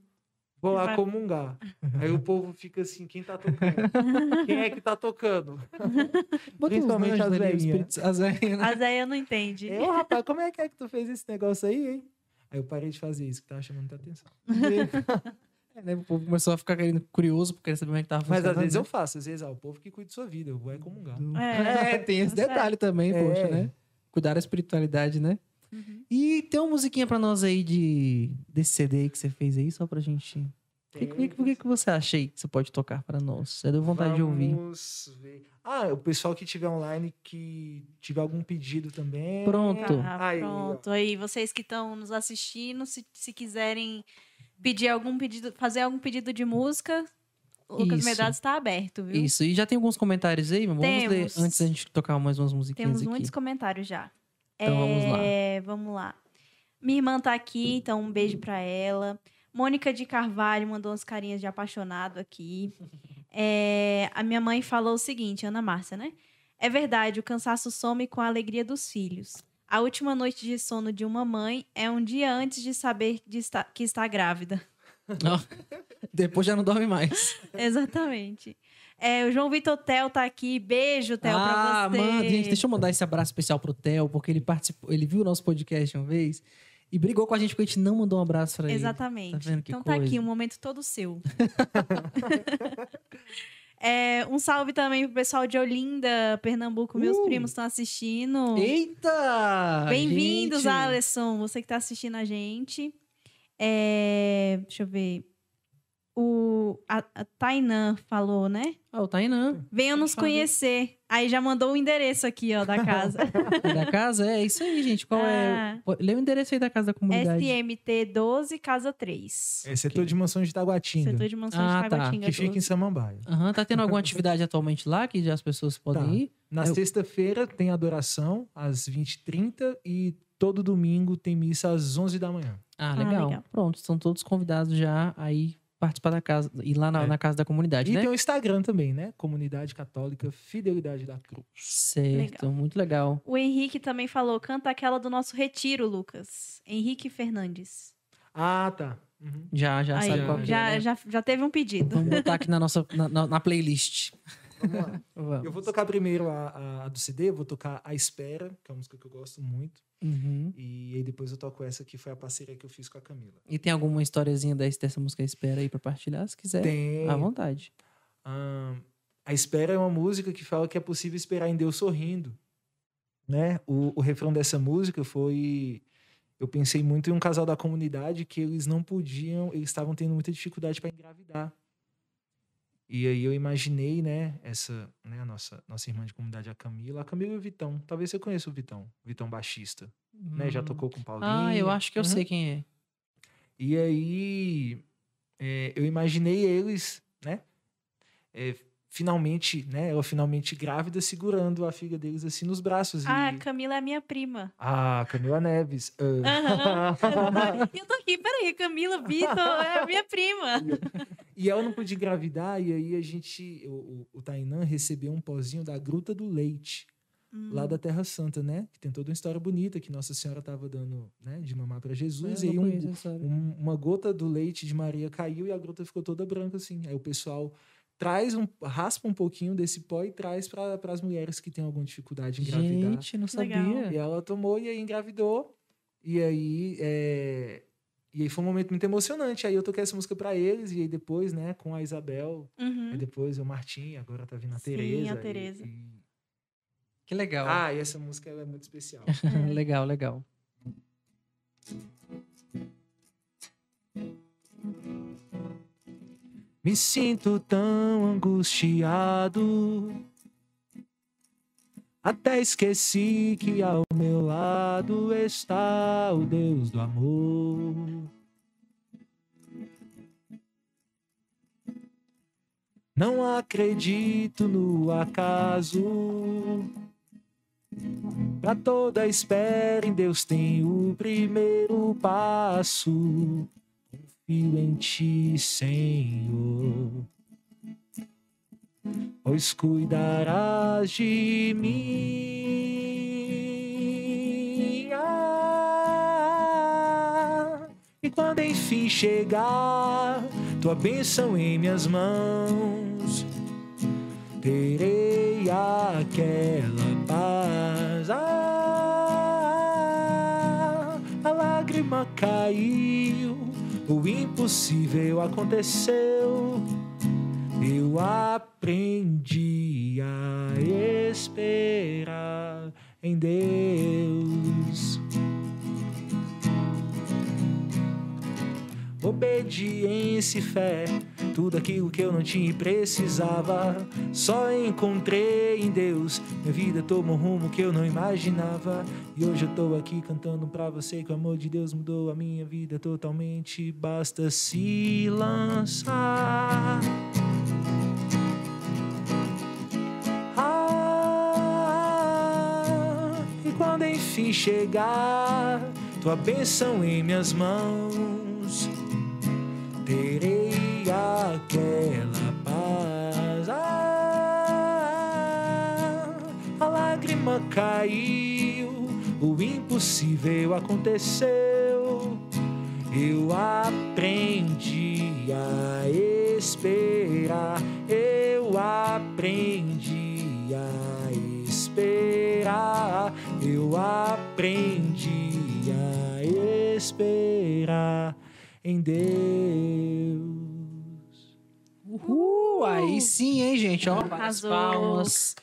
vou lá comungar. Aí o povo fica assim, quem tá tocando? Quem é que tá tocando? Bota principalmente as velhinhas. As velhinhas, né? A Zéia não entende. Eu, rapaz, como é que é que tu fez esse negócio aí, hein? Aí eu parei de fazer isso, que tava chamando muita atenção. É, né? O povo começou a ficar querendo, curioso, porque queria saber como é que tava Mas às vezes eu né? faço, às vezes, ó, o povo que cuida de sua vida, eu vou é comungar. É. É, tem esse detalhe também, É. poxa, né? Cuidar da espiritualidade, né? Uhum. E tem uma musiquinha pra nós aí de desse CD aí que você fez aí, só pra gente. O que, que, que, que você acha aí que você pode tocar pra nós? Você deu vontade de ouvir. Vamos ver. Ah, o pessoal que tiver online, que tiver algum pedido também. Pronto. Ah, Aí, ó. pronto. Aí, vocês que estão nos assistindo, se, se quiserem pedir algum pedido, fazer algum pedido de música, o Lucas Isso. Medrados está aberto, viu? Isso, e já tem alguns comentários aí, vamos ler Temos. antes da gente tocar mais umas musiquinhas Temos aqui. muitos comentários já. Então, vamos lá. É, Vamos lá. Minha irmã tá aqui, então um beijo pra ela. Mônica de Carvalho mandou umas carinhas de apaixonado aqui. É, a minha mãe falou o seguinte, Ana Márcia, né? É verdade, o cansaço some com a alegria dos filhos. A última noite de sono de uma mãe é um dia antes de saber de esta- que está grávida. Ó, Depois já não dorme mais. Exatamente. É, o João Vitor Tel tá aqui. Beijo, Tel, ah, pra você. mano, gente, deixa eu mandar esse abraço especial pro Theo, porque ele participou, ele viu o nosso podcast uma vez e brigou com a gente porque a gente não mandou um abraço pra ele. Exatamente. Tá então tá aqui, coisa? um momento todo seu. É, um salve também pro pessoal de Olinda, Pernambuco. Meus Uh! primos estão assistindo. Eita! Bem-vindos. Alisson, você que tá assistindo a gente. É, deixa eu ver. O, a, a Tainan falou, né? Ah, o Tainan. Venham nos conhecer. Aí já mandou o endereço aqui, ó, da casa. da casa? É isso aí, gente. Qual é? Ah, Pô, Lê o endereço aí da casa da comunidade. SMT 12, casa 3. É setor de mansões de Taguatinga, Setor de mansões Ah, de tá. Taguatinga que fica em 12. Samambaia. Aham, tá tendo alguma atividade atualmente lá que já as pessoas podem Tá. ir? Na Eu- sexta-feira tem adoração às 20h30 e todo domingo tem missa às 11 da manhã. Ah, Ah, legal. legal. Pronto, estão todos convidados já aí participar da casa, ir lá na, É. na casa da comunidade, E né? tem o Instagram também, né? Comunidade Católica Fidelidade da Cruz. Certo, muito legal. O Henrique também falou, canta aquela do nosso retiro, Lucas. Henrique Fernandes. Ah, tá. Uhum. Já, já Aí, sabe qual que é, já, né? já, já teve um pedido. Vamos botar aqui na nossa na, na- na playlist. Vamos lá. Vamos. Eu vou tocar primeiro a, a- a do CD, vou tocar A Espera, que é uma música que eu gosto muito. Uhum. E aí depois eu toco essa que foi a parceria que eu fiz com a Camila. E tem alguma historiazinha dessa, música Espera aí pra partilhar, se quiser? Tem. À vontade. Ahn, a Espera é uma música que fala que é possível esperar em Deus sorrindo. Né? O, o refrão dessa música foi. Eu pensei muito em um casal da comunidade que eles não podiam, eles estavam tendo muita dificuldade para engravidar. E aí eu imaginei, né, essa, né, a nossa, nossa irmã de comunidade, a Camila, a Camila e o Vitão. Talvez você conheça o Vitão, o Vitão baixista, né? Já Hum. tocou com o Paulinho. Ah, eu acho que eu Uhum. sei quem é. E aí, é, eu imaginei eles, né? é, finalmente, né? Ela finalmente grávida, segurando a filha deles assim nos braços. Ah, e... Camila é minha prima. Ah, Camila Neves. ah. Aham. E eu tô aqui, peraí, Camila Vitor é minha prima. e ela não podia engravidar, e aí a gente, o, o, o Tainan recebeu um pozinho da Gruta do Leite, lá Hum. da Terra Santa, né? Que tem toda uma história bonita, que Nossa Senhora estava dando né, de mamar para Jesus, Eu e aí um, um- uma gota do leite de Maria caiu e a gruta ficou toda branca assim. Aí o pessoal traz um raspa um pouquinho desse pó e traz para as mulheres que têm alguma dificuldade em engravidar. Gente, não Legal. sabia. E ela tomou e aí engravidou. E aí é, e aí foi um momento muito emocionante. Aí eu toquei essa música para eles e aí depois, né, com a Isabel, Uhum. aí depois o Martim, agora tá vindo a Sim, Tereza. a e- Tereza. e- Que legal. Ah, e essa música ela é muito especial. legal, legal. Me sinto tão angustiado. Até esqueci que ao meu lado está o Deus do amor. Não acredito no acaso. Pra toda espera em Deus tem o primeiro passo. Confio em ti, Senhor. Pois cuidarás de mim. E quando enfim chegar tua bênção em minhas mãos, terei aquela paz. Ah, a lágrima caiu, o impossível aconteceu. Eu aprendi a esperar em Deus. Obediência e fé, tudo aquilo que eu não tinha e precisava, só encontrei em Deus. Minha vida tomou um rumo que eu não imaginava. E hoje eu tô aqui cantando pra você que o amor de Deus mudou a minha vida totalmente. Basta se lançar. Enfim chegar tua bênção em minhas mãos, terei aquela paz. Ah, a lágrima caiu, o impossível aconteceu. Eu aprendi a esperar, eu aprendi a esperar, eu aprendi a esperar em Deus. Uhul! Aí sim, hein, gente? Ó, várias Arrasou. palmas.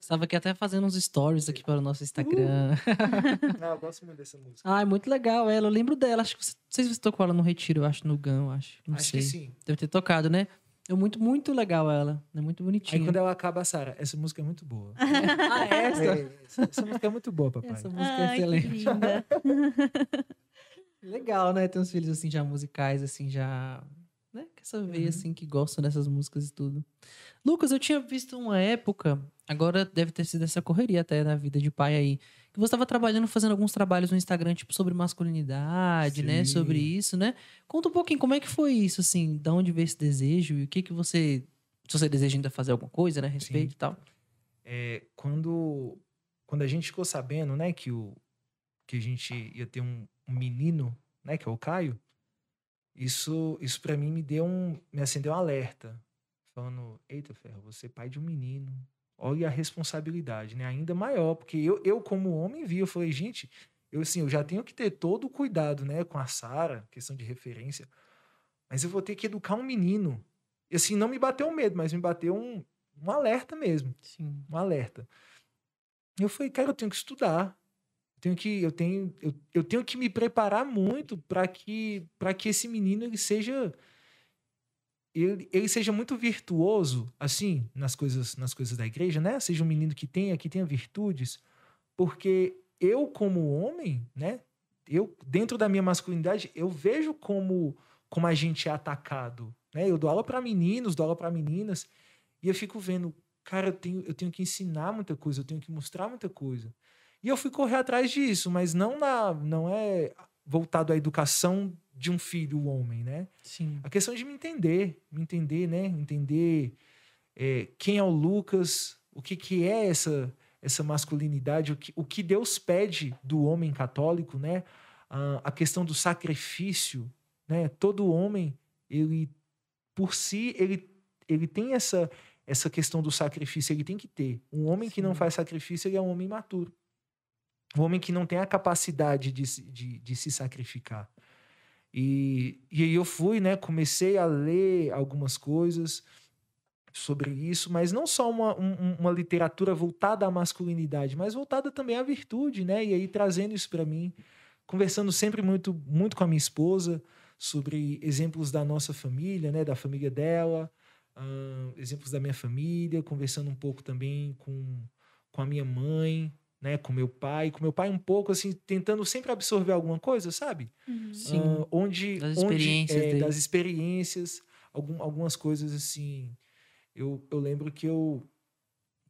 Estava aqui até fazendo uns stories aqui para o nosso Instagram. Não, eu gosto muito dessa música. Ai, muito legal ela. Eu lembro dela. Acho que você, não sei se você tocou ela no Retiro, eu acho, no GAN, eu acho. Não Acho sei. que sim. Deve ter tocado, né? É muito, muito legal ela. É muito Aí bonitinha. quando ela acaba, Sara, essa música é muito boa. Ah, essa? É, essa, essa música é muito boa, papai. Essa música é Ai, que excelente. linda. Legal, né? Ter uns filhos assim já musicais, assim, já. Né? Que essa veia, Uhum. assim, que gostam dessas músicas e tudo. Lucas, eu tinha visto uma época, agora deve ter sido essa correria até na vida de pai aí, que você estava trabalhando, fazendo alguns trabalhos no Instagram, tipo, sobre masculinidade, né? Sim. Sobre isso, né? Conta um pouquinho, como é que foi isso, assim? Da onde veio esse desejo e o que que você. Se você deseja ainda fazer alguma coisa, né? a Respeito e tal. É, quando, quando a gente ficou sabendo, né, que, o, que a gente ia ter um, um menino, né, que é o Caio, isso, isso para mim me deu um, me acendeu um alerta, falando, eita ferro, você é pai de um menino, olha a responsabilidade, né, ainda maior, porque eu, eu como homem vi, eu falei, gente, eu assim, eu já tenho que ter todo o cuidado, né, com a Sara, questão de referência, mas eu vou ter que educar um menino. E assim, não me bateu um medo, mas me bateu um, um alerta mesmo Sim. um alerta. E eu falei, cara, eu tenho que estudar. Eu tenho que, eu tenho, eu, eu tenho que me preparar muito para que, para que esse menino ele seja, ele, ele seja muito virtuoso, assim, nas coisas, nas coisas da igreja, né? Seja um menino que tenha, que tenha virtudes, porque eu como homem, né? Eu dentro da minha masculinidade, eu vejo como, como a gente é atacado, né? Eu dou aula para meninos, dou aula para meninas, e eu fico vendo cara, eu tenho, eu tenho que ensinar muita coisa, eu tenho que mostrar muita coisa. E eu fui correr atrás disso, mas não na, não é voltado à educação de um filho, o homem, né? Sim. A questão de me entender, me entender, né? Entender é, quem é o Lucas, o que, que é essa essa masculinidade, o que, o que Deus pede do homem católico, né? Ah, a questão do sacrifício, né? Todo homem, ele por si, ele, ele tem essa essa questão do sacrifício, ele tem que ter. Um homem que não Sim. faz sacrifício, ele é um homem imaturo. Um homem que não tem a capacidade de, de, de se sacrificar. E, e aí eu fui, né? Comecei a ler algumas coisas sobre isso, mas não só uma, um- um- uma literatura voltada à masculinidade, mas voltada também à virtude, né? E aí trazendo isso para mim, conversando sempre muito, muito com a minha esposa sobre exemplos da nossa família, né? Da família dela, ahn, exemplos da minha família, conversando um pouco também com, com a minha mãe, né, com meu pai, com meu pai um pouco assim, tentando sempre absorver alguma coisa, sabe? Uhum. Sim. Ah, onde Das onde, experiências é, dele. das experiências, algum, algumas coisas assim. Eu, eu lembro que eu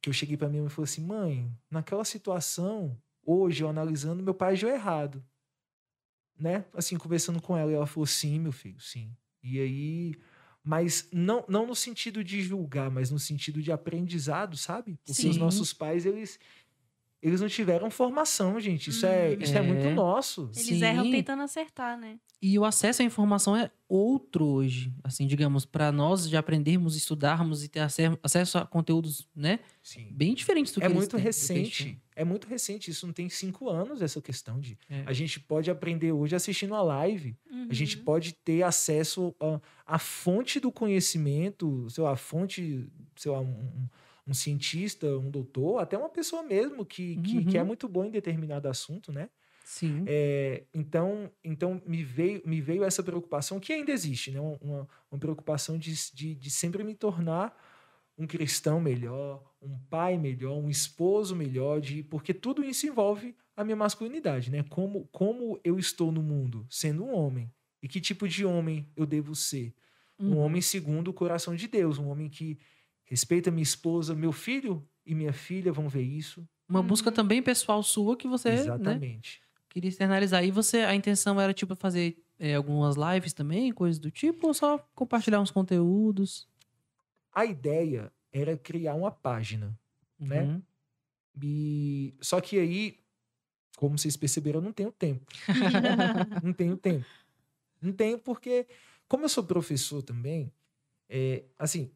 que eu cheguei para minha mãe e falei assim, mãe, naquela situação, hoje eu analisando, meu pai agiu errado, né? Assim conversando com ela, e ela falou sim, meu filho, sim. E aí, mas não não no sentido de julgar, mas no sentido de aprendizado, sabe? Porque os Sim. nossos pais eles eles não tiveram formação, gente. Isso é Hum. isso é, muito É. nosso. Eles erram Sim. tentando acertar, né? E o acesso à informação é outro hoje. Assim, digamos, para nós de aprendermos, estudarmos e ter ace- acesso a conteúdos, né? Sim. Bem diferentes do que É eles muito têm, recente. É muito recente. Isso não tem cinco anos, essa questão de. É. A gente pode aprender hoje assistindo a live. A gente Uhum. pode ter acesso a- à fonte do conhecimento, sei lá, a fonte, sei lá, um, um- um cientista, um doutor, até uma pessoa mesmo que, que, que é Uhum. muito boa em determinado assunto, né? Sim. É, então, então me, veio, me veio essa preocupação, que ainda existe, né? Uma, uma preocupação de, de, de sempre me tornar um cristão melhor, um pai melhor, um esposo melhor, de, porque tudo isso envolve a minha masculinidade, né? Como, como eu estou no mundo sendo um homem e que tipo de homem eu devo ser. Um Uhum. homem segundo o coração de Deus, um homem que respeita minha esposa, meu filho e minha filha vão ver isso. Uma busca Uhum. também pessoal sua que você, né? Exatamente. Queria externalizar. E você, a intenção era, tipo, fazer é, algumas lives também, coisas do tipo, ou só compartilhar uns conteúdos? A ideia era criar uma página. Né? Uhum. E só que aí, como vocês perceberam, eu não tenho tempo. não tenho tempo. Não tenho porque, como eu sou professor também, é, assim,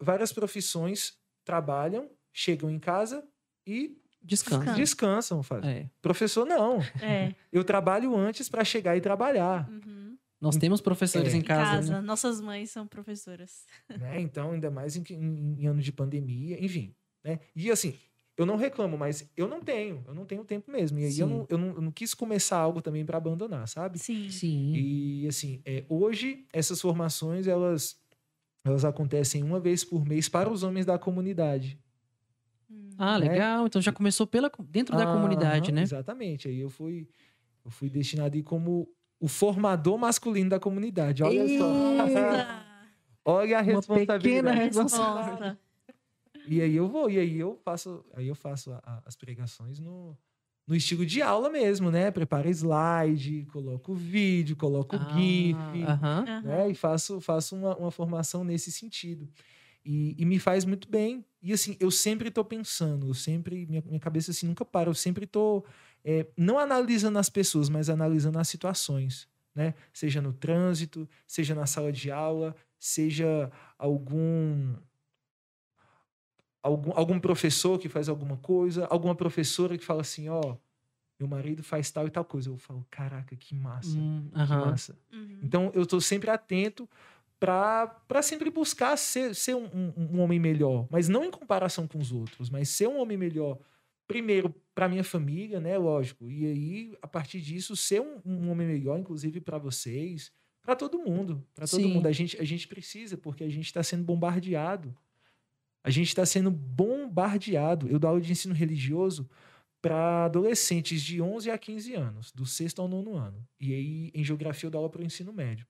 várias profissões trabalham, chegam em casa e Descansa. Descansa. descansam. Faz. É. Professor não. É. Eu trabalho antes para chegar e trabalhar. Uhum. Nós temos professores É. em casa. Casa. né? Nossas mães são professoras. né? Então, ainda mais em, em, em ano de pandemia, enfim. Né? E assim, eu não reclamo, mas eu não tenho, eu não tenho tempo mesmo. E aí eu não, eu, não, eu não quis começar algo também para abandonar, sabe? Sim. Sim. E assim, é, hoje essas formações elas elas acontecem uma vez por mês para os homens da comunidade. Ah, né? legal. Então já começou pela, dentro da comunidade, né? Exatamente. Aí eu fui eu fui destinado aí como o formador masculino da comunidade. Olha só. Nossa, Olha a Uma responsabilidade. resposta. E aí eu vou, e aí eu faço, aí eu faço a- a- as pregações no, no estilo de aula mesmo, né? Preparo slide, coloco vídeo, coloco Ah, GIF, Aham. Aham. né? E faço, faço uma, uma formação nesse sentido. E, e me faz muito bem. E assim, eu sempre estou pensando, eu sempre, minha, minha cabeça assim nunca para, eu sempre estou não analisando as pessoas, mas analisando as situações, né? Seja no trânsito, seja na sala de aula, seja algum algum, algum professor que faz alguma coisa, alguma professora que fala assim, ó, meu marido faz tal e tal coisa. Eu falo, caraca, que massa, Hum, que aham. massa. Uhum. Então eu estou sempre atento para sempre buscar ser, ser um, um- um homem melhor, mas não em comparação com os outros, mas ser um homem melhor primeiro para minha família, né, lógico, e aí a partir disso ser um, um homem melhor, inclusive para vocês, para todo mundo, para todo Sim. mundo. A gente a gente precisa porque a gente está sendo bombardeado. A gente está sendo bombardeado. Eu dou aula de ensino religioso para adolescentes de 11 a 15 anos, do sexto ao nono ano. E aí, em geografia, eu dou aula para o ensino médio.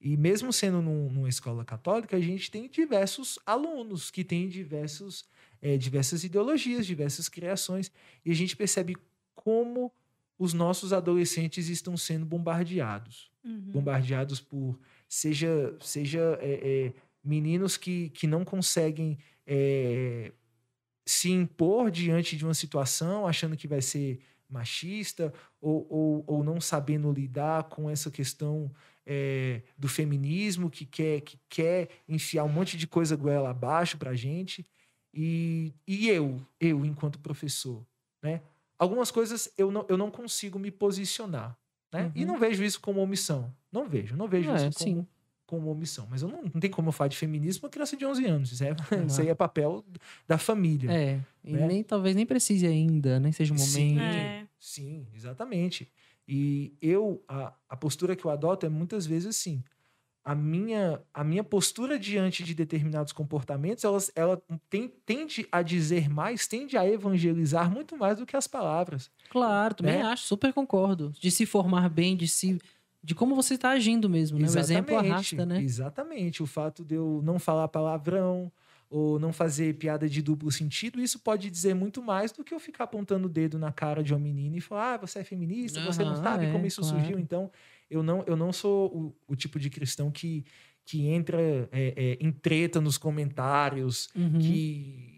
E mesmo sendo num- numa escola católica, a gente tem diversos alunos que têm diversos, eh, diversas ideologias, diversas criações. E a gente percebe como os nossos adolescentes estão sendo bombardeados Uhum. bombardeados por seja seja é, é, meninos que, que não conseguem é, se impor diante de uma situação achando que vai ser machista ou, ou, ou não sabendo lidar com essa questão é, do feminismo que quer que quer enfiar um monte de coisa goela abaixo pra gente e, e eu eu enquanto professor né algumas coisas eu não, eu não consigo me posicionar né? E Uhum. não vejo isso como omissão. Não vejo, não vejo É, isso sim. Como, como omissão. Mas eu não, não tem como eu falar de feminismo uma criança de 11 anos. Isso, é, Uhum. isso aí é papel da família. É. E Né? nem, talvez nem precise ainda, nem seja o Sim. momento. É. Sim, exatamente. E eu, a, a postura que eu adoto é muitas vezes assim. a minha, a minha postura diante de determinados comportamentos, ela, ela tem, tende a dizer mais, tende a evangelizar muito mais do que as palavras. Claro, também Né? acho, super concordo. De se formar bem, de se. De como você está agindo mesmo, né? O exemplo arrasta, né? Exatamente. O fato de eu não falar palavrão ou não fazer piada de duplo sentido, isso pode dizer muito mais do que eu ficar apontando o dedo na cara de uma menina e falar: ah, você é feminista, você não sabe é, como isso claro. surgiu. Então, eu não, eu não sou o, o tipo de cristão que, que entra é, é, em treta nos comentários, Uhum. que.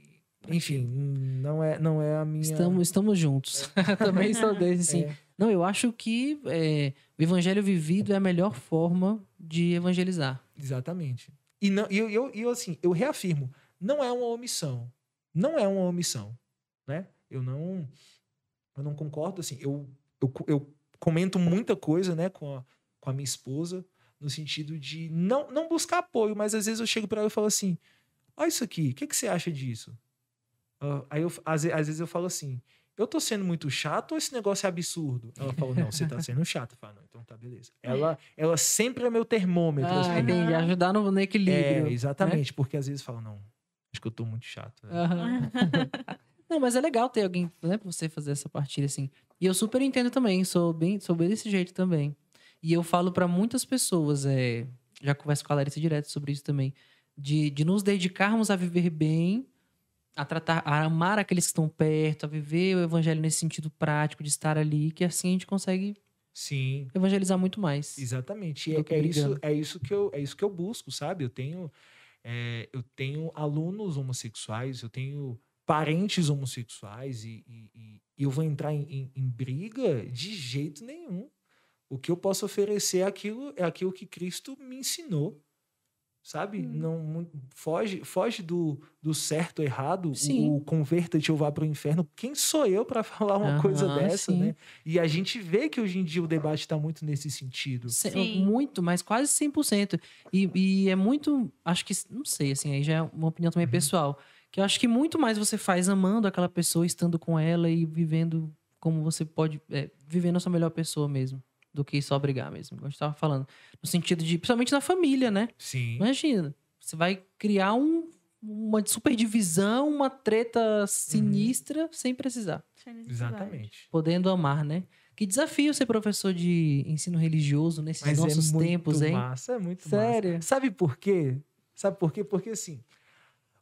Enfim, não é, não é a minha. Estamos, estamos juntos. também sou desse, sim. É, Não, eu acho que é, o evangelho vivido é a melhor forma de evangelizar. Exatamente. E não, eu, eu, eu, assim, eu reafirmo, não é uma omissão. Não é uma omissão, né? Eu não, eu não concordo, assim, eu, eu, eu comento muita coisa, né, com a, com a minha esposa, no sentido de não, não buscar apoio, mas às vezes eu chego para ela e falo assim, olha isso aqui, o que, que você acha disso? Aí eu, às, às vezes eu falo assim, eu tô sendo muito chato ou esse negócio é absurdo? Ela falou, não, você tá sendo chato. Eu falo, não, então tá, beleza. Ela, ela sempre é meu termômetro. Ah, assim, entendi. Ajudar no, no equilíbrio. é, exatamente, porque às vezes falam, não, acho que eu tô muito chato. né? Não, mas é legal ter alguém, né, pra você fazer essa partilha assim. E eu super entendo também, sou bem, sou bem desse jeito também. E eu falo pra muitas pessoas, é, já converso com a Larissa direto sobre isso também, de, de nos dedicarmos a viver bem, a tratar, a amar aqueles que estão perto, a viver o evangelho nesse sentido prático de estar ali, que assim a gente consegue Sim, evangelizar muito mais. exatamente. E É, é isso, é, isso que eu, é isso que eu busco, sabe? Eu tenho, é, eu tenho alunos homossexuais, eu tenho parentes homossexuais e, e- e- e eu vou entrar em, em- em briga de jeito nenhum. O que eu posso oferecer é aquilo, é aquilo que Cristo me ensinou. Sabe? Hum. Não foge, foge do, do certo ou errado, Sim. o, o converta-te ou vá para o inferno. Quem sou eu para falar uma coisa dessa, sim. né? E a gente vê que hoje em dia o debate está muito nesse sentido. Se- Sim. Muito, mas quase 100%. E, e é muito, acho que, não sei, assim, aí já é uma opinião também Uhum. pessoal. Que eu acho que muito mais você faz amando aquela pessoa, estando com ela e vivendo como você pode, é, vivendo a sua melhor pessoa mesmo. Do que só brigar mesmo, como a gente tava falando. No sentido de, principalmente na família, né? Sim. Imagina, você vai criar um, uma super divisão, uma treta Uhum. sinistra, sem precisar. Sem. Exatamente. Podendo amar, né? Que desafio ser professor de ensino religioso nesses Mas nossos é tempos, hein? massa, é muito Sério? massa. Sabe por quê? Sabe por quê? Porque assim,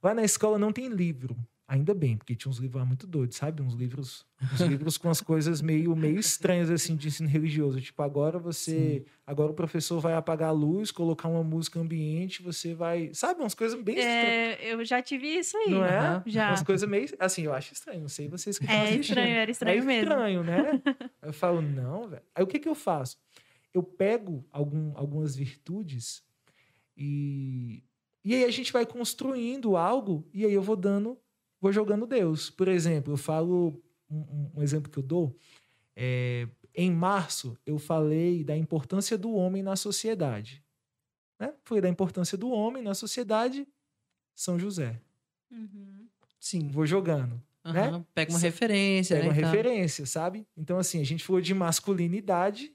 lá na escola não tem livro. Ainda bem, porque tinha uns livros lá muito doidos, sabe? Uns livros, uns livros com as coisas meio, meio estranhas, assim, de ensino religioso. Tipo, agora você. Agora o professor vai apagar a luz, colocar uma música ambiente, você vai. Sabe? Umas coisas bem estranhas. É, eu já tive isso aí. Não é? Aham. Já. Umas coisas meio. Assim, eu acho estranho. Não sei vocês que É estranho, era estranho é mesmo. estranho, né? eu falo, não, velho. Aí o que, que eu faço? Eu pego algum, algumas virtudes e. E aí a gente vai construindo algo e aí eu vou dando, vou jogando Deus. Por exemplo, eu falo. Um, um- exemplo que eu dou. é, em março, eu falei da importância do homem na sociedade. Né? Falei da importância do homem na sociedade, São José. Uhum. Sim. Vou jogando. né? Aham, Pega uma Sa- referência, Pega né? uma e tal. referência, sabe? Então, assim, a gente falou de masculinidade,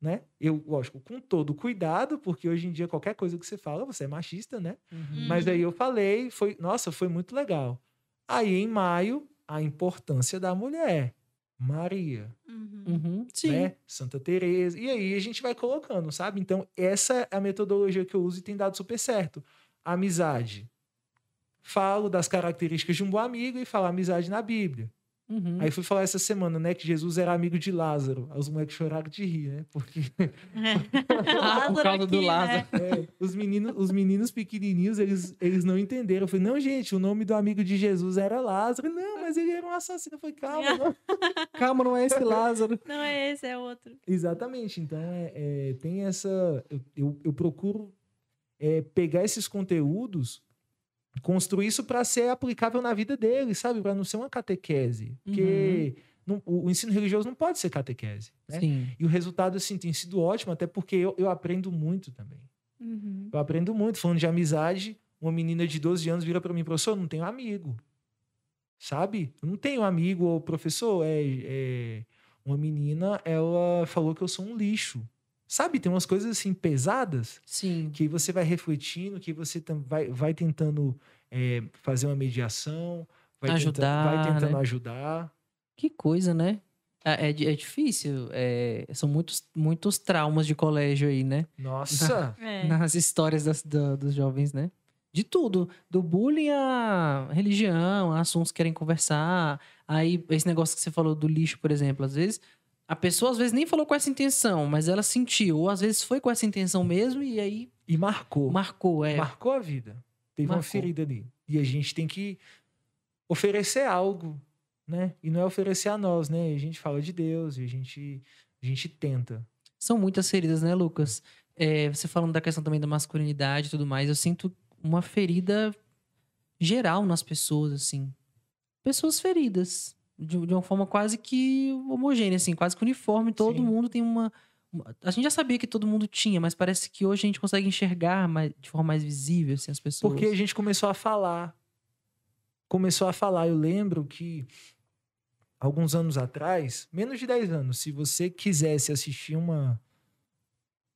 né? Eu, lógico, com todo cuidado, porque hoje em dia qualquer coisa que você fala, você é machista, né? Uhum. Mas aí eu falei, foi, nossa, foi muito legal. Aí em maio, a importância da mulher, Maria, Uhum. Uhum, Sim. né? Santa Teresa. E aí a gente vai colocando, sabe? Então, essa é a metodologia que eu uso e tem dado super certo. Amizade. Falo das características de um bom amigo e falo amizade na Bíblia. Uhum. Aí fui falar essa semana, né, que Jesus era amigo de Lázaro. Aí os moleques choraram de rir, né? Porque Ah, por causa do aqui, né? Lázaro. é, os, meninos, os meninos pequenininhos, eles, eles não entenderam. Eu falei, não, gente, o nome do amigo de Jesus era Lázaro. Não, mas ele era um assassino. Eu falei, calma, não. Calma, não é esse Lázaro. Não é esse, é outro. Exatamente. Então, é, é, tem essa... Eu, eu, eu procuro é, pegar esses conteúdos, construir isso para ser aplicável na vida deles, sabe? Para não ser uma catequese. Porque não- o, o ensino religioso não pode ser catequese, né? Sim. E o resultado, assim, tem sido ótimo, até porque eu, eu aprendo muito também. Uhum. Eu aprendo muito. Falando de amizade, uma menina de 12 anos vira para mim, professor, eu não tenho amigo. Sabe? Eu não tenho amigo ou professor. É, é, uma menina, ela falou que eu sou um lixo. Sabe, tem umas coisas assim pesadas Sim. que você vai refletindo, que você vai, vai tentando é, fazer uma mediação, vai Ajudar, tentando, vai tentando né? ajudar. Que coisa, né? É, é, é difícil. é, são muitos, muitos traumas de colégio aí, né? Nossa! É. Nas histórias das- da- dos jovens, né? De tudo. Do bullying à religião, a assuntos que querem conversar. Aí, esse negócio que você falou do lixo, por exemplo. Às vezes, a pessoa às vezes nem falou com essa intenção, mas ela sentiu. Ou às vezes foi com essa intenção mesmo e aí E marcou. marcou. É. Marcou a vida. Teve uma Marcou. ferida ali. E a gente tem que oferecer algo, né? E não é oferecer a nós, né? A gente fala de Deus e a gente, a gente tenta. São muitas feridas, né, Lucas? É, você falando da questão também da masculinidade e tudo mais, eu sinto uma ferida geral nas pessoas, assim. Pessoas feridas. De, de uma forma quase que homogênea, assim, quase que uniforme. Todo Sim. mundo tem uma, A gente já sabia que todo mundo tinha, mas parece que hoje a gente consegue enxergar mais, de forma mais visível, assim, as pessoas. Porque a gente começou a falar. Começou a falar. Eu lembro que alguns anos atrás, menos de 10 anos, se você quisesse assistir uma,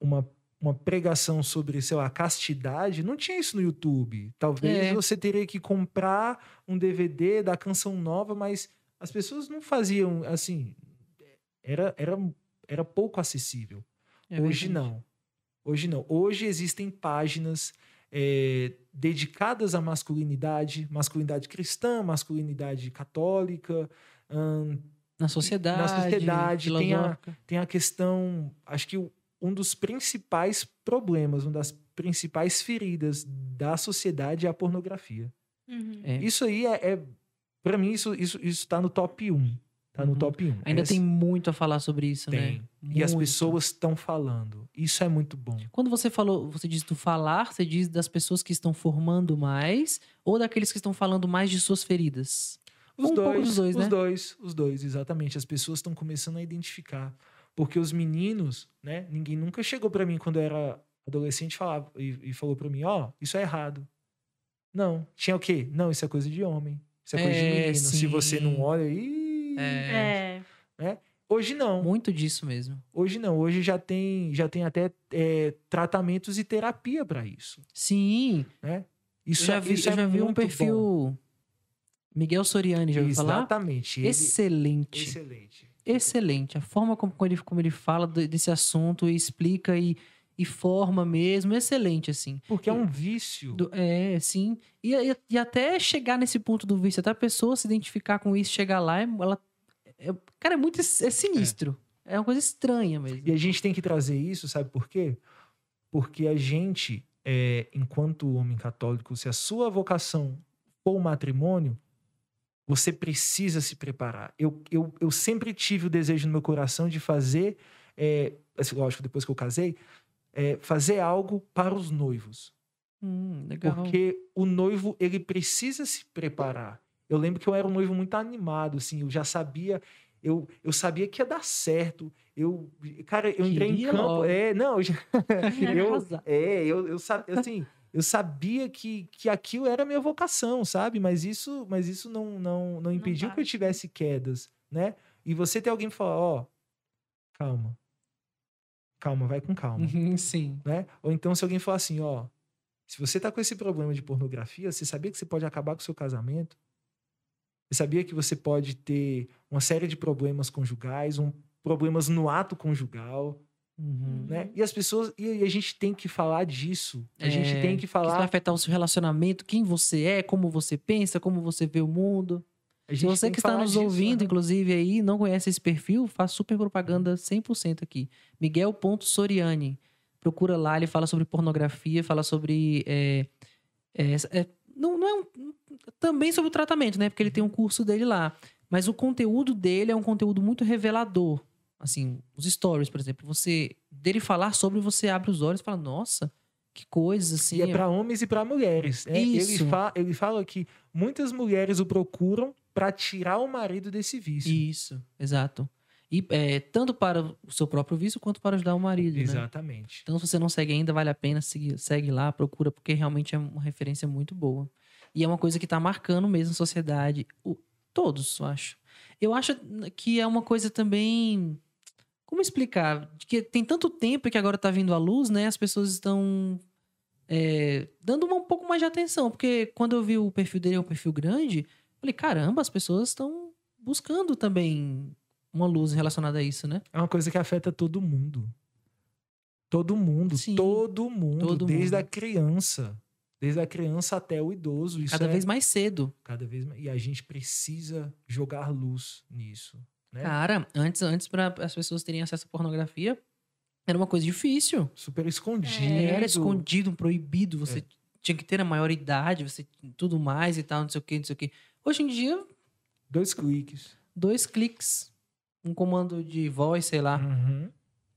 uma, uma pregação sobre, sei lá, castidade, não tinha isso no YouTube. Talvez É. você teria que comprar um DVD da canção nova, mas as pessoas não faziam assim. Era, era, era pouco acessível. É Hoje verdade. não. Hoje não. Hoje existem páginas é, dedicadas à masculinidade, masculinidade cristã, masculinidade católica. ahn, Na sociedade. sociedade, tem a- tem a questão, acho que um dos principais problemas, uma das principais feridas da sociedade é a pornografia. Uhum. É. Isso aí é, é para mim isso isso isso tá no top 1. Tá no Uhum. top 1. Ainda Essa- tem muito a falar sobre isso, tem. né? E as Muito. pessoas estão falando. Isso é muito bom. Quando você falou, você diz do falar, você diz das pessoas que estão formando mais ou daqueles que estão falando mais de suas feridas? Os Um dois, dos dois, os né? dois, os dois, exatamente. As pessoas estão começando a identificar. Porque os meninos, né? Ninguém nunca chegou pra mim quando eu era adolescente falava, e, e falou pra mim, ó, isso é errado. Não. Tinha o quê? Não, isso é coisa de homem. Isso é, coisa de É, menino. Se você não sim. olha, ih, É, É. Hoje não. muito disso mesmo. Hoje não. Hoje já tem, já tem até é, tratamentos e terapia pra isso. Sim, Né? eu Isso, já é- vi, isso eu é já vi um muito bom. perfil Miguel Soriani, já ouviu falar? Exatamente. Ele- Excelente. Excelente. Excelente. A forma como, ele, como ele fala de- desse assunto e explica e, e forma mesmo, excelente, assim. Porque é um vício. Do- é, sim. E, e, e até chegar nesse ponto do vício, até a pessoa se identificar com isso, chegar lá, é- ela. é- cara, é muito. É sinistro. É. uma coisa estranha mesmo. E a gente tem que trazer isso, sabe por quê? Porque a gente, é, enquanto homem católico, se a sua vocação for o matrimônio, você precisa se preparar. Eu, eu, eu sempre tive o desejo no meu coração de fazer, é, assim, lógico, depois que eu casei, é, fazer algo para os noivos. Hum, legal. Porque o noivo, ele precisa se preparar. Eu lembro que eu era um noivo muito animado, assim, eu já sabia, eu, eu sabia que ia dar certo. Eu, cara, eu entrei Queria em campo. logo. É, não, eu, já- eu, é, eu, eu sabia, assim, eu sabia que, que aquilo era a minha vocação, sabe? Mas isso, mas isso não, não, não impediu que eu tivesse quedas, né? E você ter alguém que fala, ó, calma. Calma, vai com calma Uhum, Sim. né? Ou então se alguém falar assim, ó, se você tá com esse problema de pornografia, você sabia que você pode acabar com o seu casamento? Você sabia que você pode ter uma série de problemas conjugais, um, problemas no ato conjugal, Uhum. né? E as pessoas, e a gente tem que falar disso. A gente É, tem que Isso vai falar, afetar o seu relacionamento, quem você é, como você pensa, como você vê o mundo. Se você que está nos disso, ouvindo, né? inclusive, aí, não conhece esse perfil, faz super propaganda 100% aqui. Miguel.soriani. Procura lá, ele fala sobre pornografia, fala sobre. é, é, é, não, não é um- também sobre o tratamento, né? Porque ele tem um curso dele lá. Mas o conteúdo dele é um conteúdo muito revelador. Assim, os stories, por exemplo. Você. Dele falar sobre, você abre os olhos e fala, nossa, que coisas assim. E é para homens e para mulheres. né? Isso. Ele, fa ele fala que muitas mulheres o procuram para tirar o marido desse vício. Isso, exato. E é, tanto para o seu próprio vício quanto para ajudar o marido, né? Exatamente. Então, se você não segue ainda, vale a pena seguir, segue lá, procura, porque realmente é uma referência muito boa. E é uma coisa que tá marcando mesmo a sociedade. O- todos, eu acho. Eu acho que é uma coisa também. Como explicar? Que tem tanto tempo que agora tá vindo à luz, né? As pessoas estão é, dando um pouco mais de atenção. Porque quando eu vi o perfil dele, é um perfil grande, falei, caramba, as pessoas estão buscando também uma luz relacionada a isso, né? É uma coisa que afeta todo mundo. Todo mundo, Sim. todo mundo, Todo desde mundo. a criança, desde a criança até o idoso, isso Cada é vez mais cedo. cada vez mais. E a gente precisa jogar luz nisso, né? Cara, antes, antes para as pessoas terem acesso à pornografia, era uma coisa difícil. Super escondido. Era escondido, proibido, você É. tinha que ter a maioridade, você tudo mais e tal, não sei o que, não sei o que. Hoje em dia, Dois cliques. dois cliques, um comando de voz, sei lá. Uhum.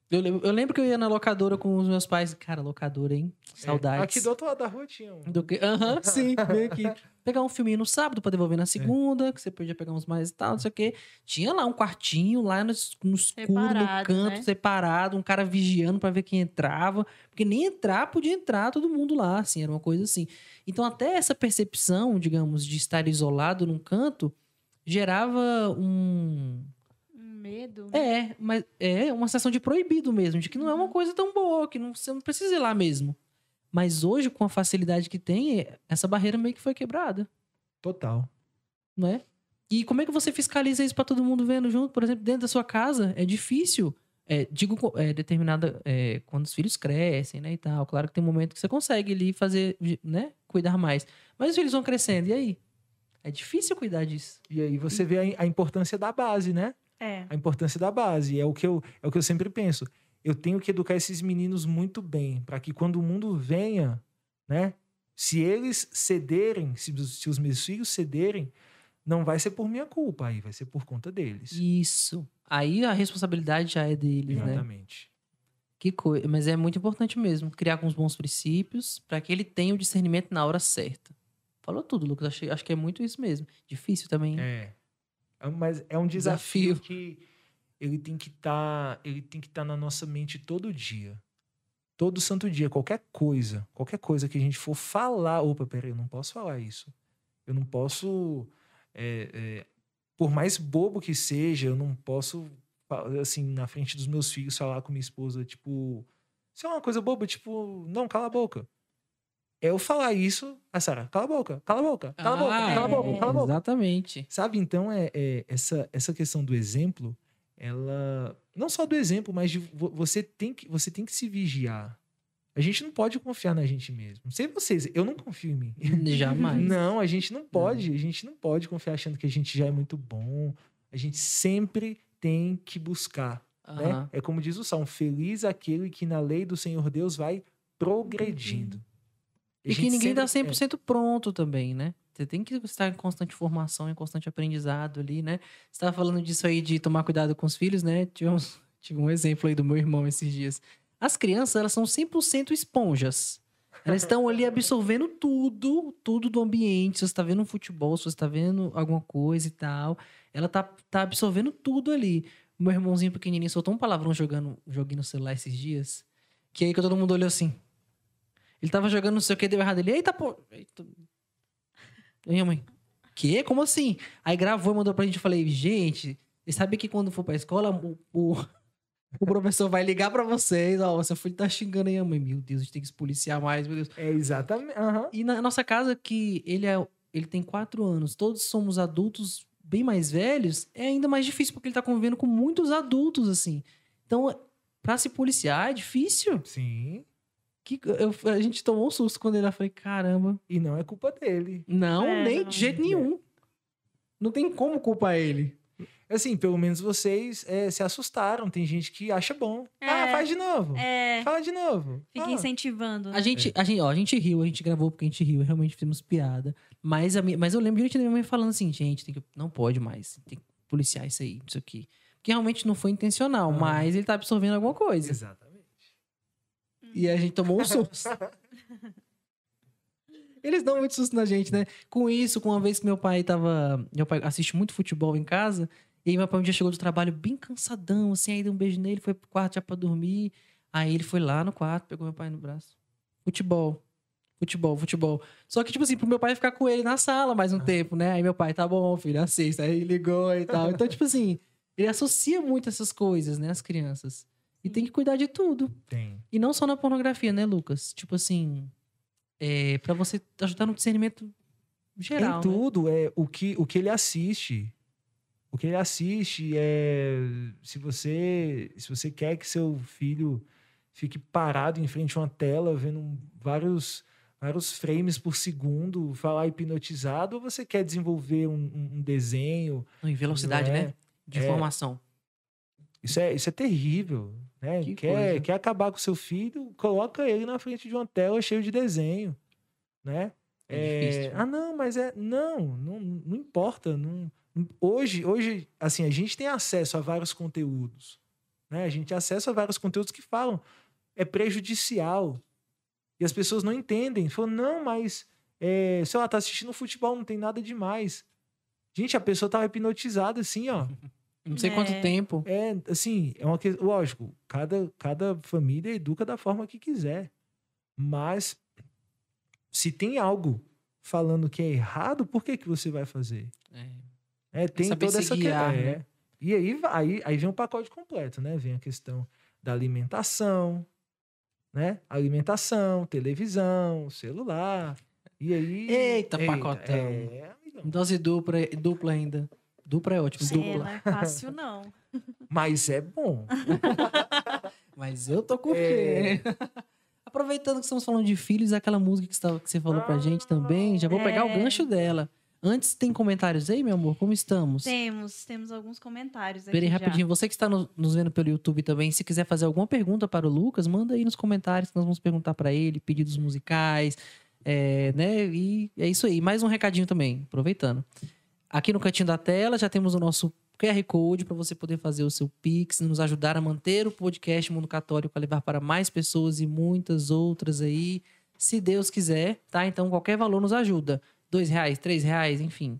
Eu, lembro- eu lembro que eu ia na locadora com os meus pais. Cara, locadora, hein? Saudades. É, Aqui do outro lado da rua tinha um. Do? Aham, sim, bem aqui. Pegar um filminho no sábado pra devolver na segunda, que você podia pegar uns mais e tal, não sei o quê. Tinha lá um quartinho, lá no, no escuro, no Separado, canto, né? separado, um cara vigiando pra ver quem entrava. Porque nem entrar, podia entrar todo mundo lá, assim, era uma coisa assim. Então, até essa percepção, digamos, de estar isolado num canto, gerava um. Um medo. né? É, mas é uma sensação de proibido mesmo, de que não é uma Uhum. coisa tão boa, que não, você não precisa ir lá mesmo. Mas hoje, com a facilidade que tem, essa barreira meio que foi quebrada, Total. não é? E como é que você fiscaliza isso pra todo mundo vendo junto? Por exemplo, dentro da sua casa, é difícil. É, digo, é, determinada. é, quando os filhos crescem, né, e tal. Claro que tem um momento que você consegue ali fazer, né, cuidar mais. Mas os filhos vão crescendo, e aí? É difícil cuidar disso. E aí você vê a, a importância da base, né? É. A importância da base. É o que eu, é o que eu sempre penso. Eu tenho que educar esses meninos muito bem, para que quando o mundo venha, né? Se eles cederem, se, os- se os meus filhos cederem, não vai ser por minha culpa, aí vai ser por conta deles. Isso. Aí a responsabilidade já é deles, né? Exatamente. Que coisa. Mas é muito importante mesmo criar com os bons princípios para que ele tenha o discernimento na hora certa. Falou tudo, Lucas. Achei- acho que é muito isso mesmo. Difícil também. É. É, Mas é um desafio, Desafio. que ele tem que estar, ele tem que estar na nossa mente todo dia. Todo santo dia, qualquer coisa, qualquer coisa que a gente for falar, opa, peraí, eu não posso falar isso. Eu não posso, é, é, por mais bobo que seja, eu não posso, assim, na frente dos meus filhos falar com minha esposa, tipo, se é uma coisa boba, tipo, não, cala a boca. É eu falar isso, a Sara, cala a boca, cala a boca, cala a boca, Ah, cala a boca, é. cala a boca. Exatamente. Sabe, então, é, é essa, essa questão do exemplo, ela. Não só do exemplo, mas de vo- você tem que, você tem que se vigiar. A gente não pode confiar na gente mesmo. Não sei vocês, eu não confio em mim. Jamais. Não, a gente não pode. A gente não pode confiar achando que a gente já é muito bom. A gente sempre tem que buscar. Né? Aham. É como diz o Salmo: Feliz aquele que na lei do Senhor Deus vai progredindo. A E que gente ninguém dá sempre- 100% pronto também, né? Você tem que estar em constante formação, em constante aprendizado ali, né? Você estava falando disso aí de tomar cuidado com os filhos, né? Tive um exemplo aí do meu irmão esses dias. As crianças, elas são 100% esponjas. Elas estão ali absorvendo tudo, tudo do ambiente. Se você está vendo um futebol, se você está vendo alguma coisa e tal, ela tá, tá absorvendo tudo ali. Meu irmãozinho pequenininho soltou um palavrão jogando joguinho no celular esses dias, que aí que todo mundo olhou assim. Ele tava jogando não sei o que, deu errado. Ele, eita, pô. Eita. E minha mãe, que? Como assim? Aí gravou e mandou pra gente. Eu falei, gente, você sabe que quando for pra escola, o, o, o professor vai ligar pra vocês. Ó, seu filho tá xingando aí a mãe. Meu Deus, a gente tem que se policiar mais, meu Deus. É exatamente. aham. E na nossa casa, que ele é. Ele tem quatro anos, todos somos adultos bem mais velhos, é ainda mais difícil, porque ele tá convivendo com muitos adultos, assim. Então, pra se policiar é difícil. Sim. Que, eu, a gente tomou um susto quando ele. Falei, caramba. E não é culpa dele. Não, É, nem não. de jeito nenhum. Não tem como culpar ele. Assim, pelo menos vocês é, se assustaram. Tem gente que acha bom. É. Ah, faz de novo. É. Fala de novo. Fica Ah. incentivando. né? A gente, a gente, ó, a gente riu, a gente gravou porque a gente riu, realmente fizemos piada. Mas, a minha, mas eu lembro direito da minha mãe falando assim, gente, tem que, não pode mais, tem que policiar isso aí, isso aqui. Que realmente não foi intencional, Aham. mas ele tá absorvendo alguma coisa. Exatamente. E a gente tomou um susto. Eles dão muito susto na gente, né? Com isso, com uma vez que meu pai tava. Meu pai assiste muito futebol em casa. E aí meu pai um dia chegou do trabalho bem cansadão, assim, aí deu um beijo nele, foi pro quarto já pra dormir. Aí ele foi lá no quarto, pegou meu pai no braço. Futebol. Futebol, futebol. Só que, tipo assim, pro meu pai ficar com ele na sala mais um tempo, né? Aí meu pai, tá bom, filho, assista. Aí ligou e tal. Então, tipo assim, ele associa muito essas coisas, né, as crianças. E tem que cuidar de tudo. Tem. E não só na pornografia, né, Lucas? Tipo assim, é, para você ajudar no discernimento geral. Em né? tudo, é o que, o que ele assiste. O que ele assiste é. Se você, se você quer que seu filho fique parado em frente a uma tela, vendo vários, vários frames por segundo, falar hipnotizado, ou você quer desenvolver um, um- desenho? Em velocidade, é? né? De É. informação. Isso é, isso é terrível. Né? Que Quer, coisa. quer acabar com seu filho, coloca ele na frente de uma tela cheia de desenho. Né? É difícil. Ah, não, mas é. Não, não, não importa. Não, hoje, hoje, assim, a gente tem acesso a vários conteúdos. Né? A gente tem acesso a vários conteúdos que falam. É prejudicial. E as pessoas não entendem. Falam, não, mas. É, sei lá, tá assistindo futebol, não tem nada demais. Gente, a pessoa tava hipnotizada assim, ó. Não sei quanto É. tempo. É, assim, é uma questão. Lógico, cada, cada família educa da forma que quiser. Mas se tem algo falando que é errado, por que, que você vai fazer? É. É, tem saber toda essa que- guiar, é. né? E aí, aí, aí vem o pacote completo, né? Vem a questão da alimentação, né? Alimentação, televisão, celular. E aí. Eita, pacotão. É. Dose dupla, dupla ainda. Dupla é ótimo, É, dupla. não é fácil, não. Mas é bom. Mas eu tô curtindo. É. Aproveitando que estamos falando de filhos, aquela música que você, tava- que você falou pra gente também, já vou pegar o É. gancho dela. Antes, tem comentários aí, meu amor? Como estamos? Temos, temos alguns comentários aqui Peraí, já. rapidinho. Você que está no- nos vendo pelo YouTube também, se quiser fazer alguma pergunta para o Lucas, manda aí nos comentários que nós vamos perguntar para ele, pedidos musicais, é, né? E é isso aí. Mais um recadinho também, aproveitando. Aqui no cantinho da tela já temos o nosso QR Code para você poder fazer o seu Pix, nos ajudar a manter o podcast Mundo Católico, a levar para mais pessoas e muitas outras aí, se Deus quiser, tá? Então qualquer valor nos ajuda. Dois reais, três reais, enfim.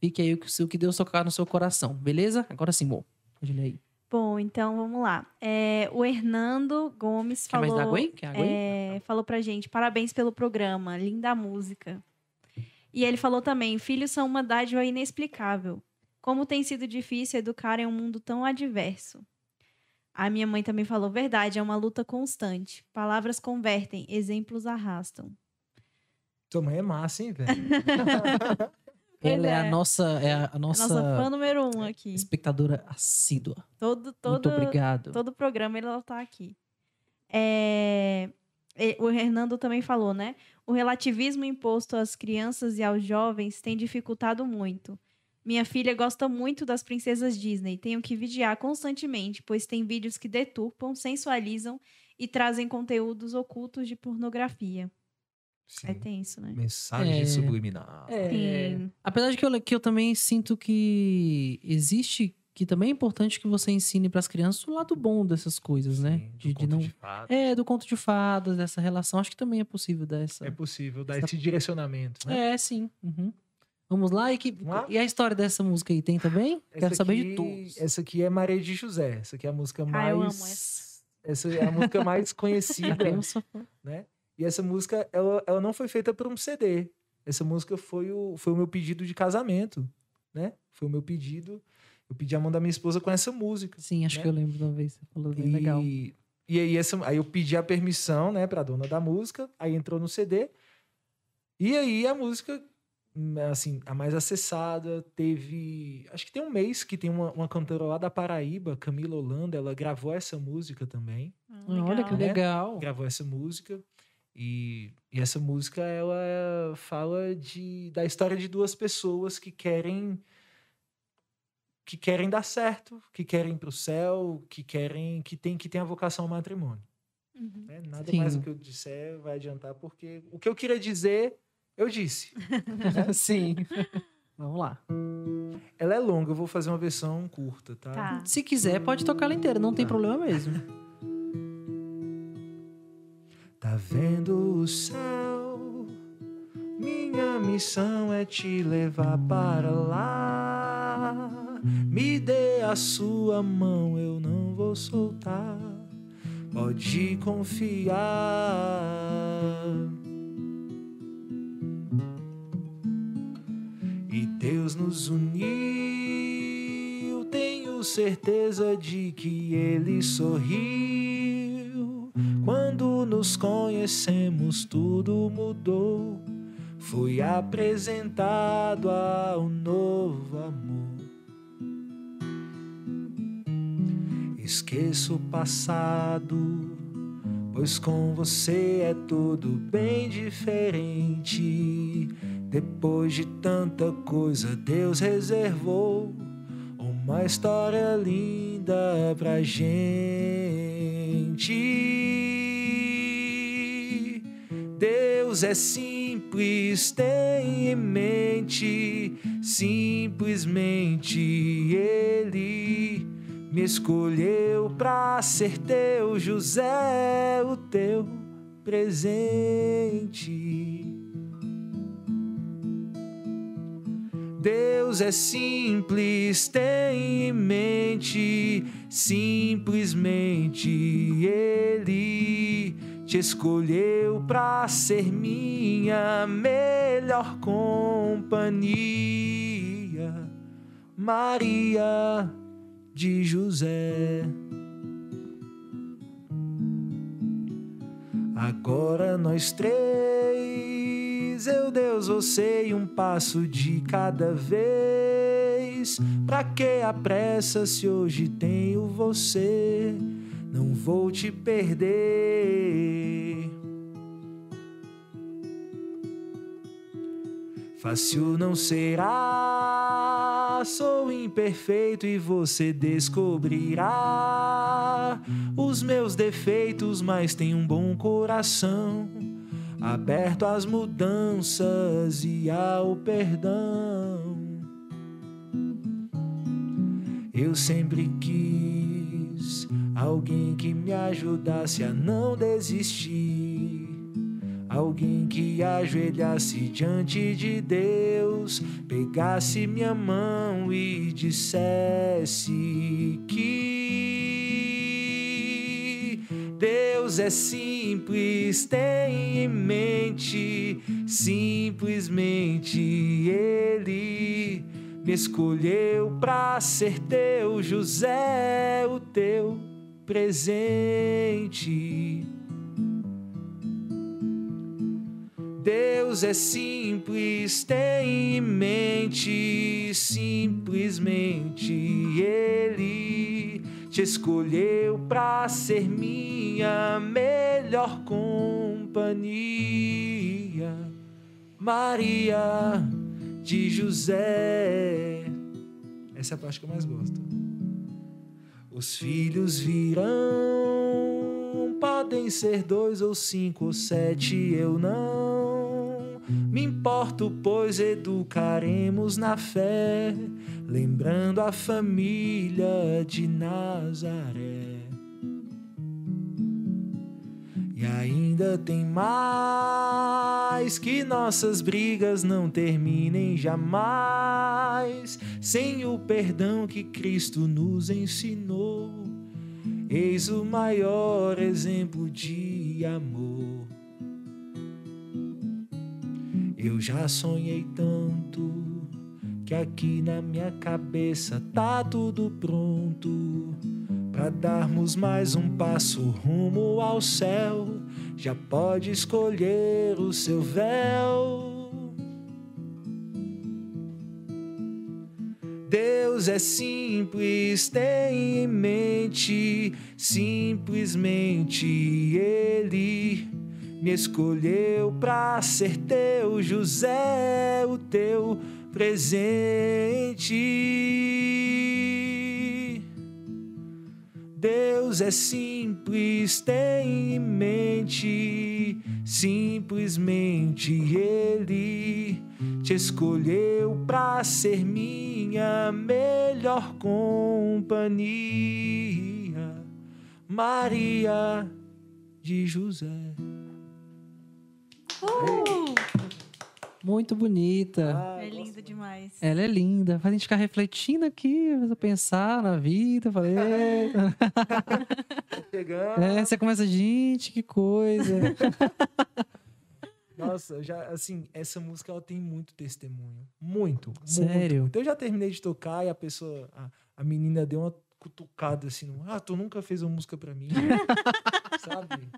Fique aí o que- o que Deus tocar no seu coração, beleza? Agora sim, ler aí. Bom, então vamos lá. É, o Hernando Gomes Quer mais falou. água aí? Quer água aí? é, falou pra gente: parabéns pelo programa, linda música. E ele falou também: filhos são uma dádiva inexplicável. Como tem sido difícil educar em um mundo tão adverso. A minha mãe também falou: verdade, é uma luta constante. Palavras convertem, exemplos arrastam. Tua mãe é massa, hein, velho? Ela é. a é. nossa, é a A nossa, nossa fã número um aqui. espectadora assídua. Todo, todo, Muito obrigado. Todo programa ela tá aqui. É, O Hernando também falou, né? O relativismo imposto às crianças e aos jovens tem dificultado muito. Minha filha gosta muito das princesas Disney. Tenho que vigiar constantemente, pois tem vídeos que deturpam, sensualizam e trazem conteúdos ocultos de pornografia. É Sim. tenso, né? Mensagem É. subliminar. É, apesar de que eu, que eu também sinto que existe, que também é importante que você ensine para as crianças o lado bom dessas coisas, né? Sim, do De, de conto não, de fadas. é, do conto de fadas, dessa relação. Acho que também é possível dar essa. É possível dar Essa- esse direcionamento, né? É, sim. Uhum. Vamos lá. E, que, lá? e a história dessa música aí tem também? Quero Essa saber de aqui- todos. Essa aqui é Maria de José. Essa aqui é a música mais. Ah, eu amo essa. Essa é a música mais conhecida. né? E essa música, ela, ela não foi feita por um CD. Essa música foi o, foi o meu pedido de casamento, né? Foi o meu pedido. Eu pedi a mão da minha esposa com essa música. Sim, acho Né? que eu lembro de uma vez. Você falou bem E, legal. e aí, essa, aí eu pedi a permissão, né, pra dona da música. Aí entrou no CD. E aí a música, assim, a mais acessada, teve... Acho que tem um mês que tem uma, uma cantora lá da Paraíba, Camila Holanda, ela gravou essa música também Ah, Ah, Olha que né? legal. gravou essa música. E, e essa música, ela fala de, da história de duas pessoas que querem que querem dar certo, que querem ir pro céu, que querem que tem que tem a vocação ao matrimônio. Uhum. né? Nada Sim. mais o que eu disser vai adiantar, porque o que eu queria dizer, eu disse. Sim. Vamos lá. Ela é longa, eu vou fazer uma versão curta, tá? Tá. Se quiser, pode tocar ela inteira, não tem problema mesmo. Tá vendo o céu? Minha missão é te levar para lá. Me dê a sua mão, eu não vou soltar. Pode confiar. E Deus nos uniu, tenho certeza de que ele sorriu. Quando nos conhecemos, tudo mudou. Fui apresentado ao novo amor. Esqueço o passado, pois com você é tudo bem diferente. Depois de tanta coisa, Deus reservou uma história linda pra gente. Deus é simples, tem em mente, simplesmente Ele me escolheu pra ser teu, José, o teu presente. Deus é simples, tem em mente, simplesmente Ele te escolheu pra ser minha melhor companhia. Maria de José. Agora nós três, eu, Deus, você e um passo de cada vez. Pra que a pressa se hoje tenho você? Não vou te perder. Fácil não será, sou imperfeito e você descobrirá os meus defeitos, mas tem um bom coração, aberto às mudanças e ao perdão. Eu sempre quis alguém que me ajudasse a não desistir. Alguém que ajoelhasse diante de Deus, pegasse minha mão e dissesse que Deus é simples, tem em mente, simplesmente Ele me escolheu pra ser teu, José, o teu presente. Deus é simples, tem em mente, simplesmente Ele te escolheu pra ser minha melhor companhia. Maria de José. Essa é a parte que eu mais gosto. Os filhos virão, podem ser dois ou cinco ou sete, eu não me importo, pois educaremos na fé, lembrando a família de Nazaré. E ainda tem mais que nossas brigas não terminem jamais sem o perdão que Cristo nos ensinou. Eis o maior exemplo de amor. Eu já sonhei tanto que aqui na minha cabeça tá tudo pronto para darmos mais um passo rumo ao céu. Já pode escolher o seu véu. Deus é simples, tem em mente, simplesmente Ele me escolheu pra ser teu, José, o teu presente. Deus é simples, tem em mente, simplesmente Ele te escolheu pra ser minha melhor companhia. Maria de José. Uh! Muito bonita. Ah, É muito. demais. Ela é linda. Faz a gente ficar refletindo aqui, pensar na vida. Falei. Chegando. é, você começa, gente, que coisa. Nossa, já assim, essa música ela tem muito testemunho. Muito. Sério? muito. Eu já terminei de tocar e a pessoa, a, a menina deu uma cutucada assim, ah, tu nunca fez uma música pra mim, sabe?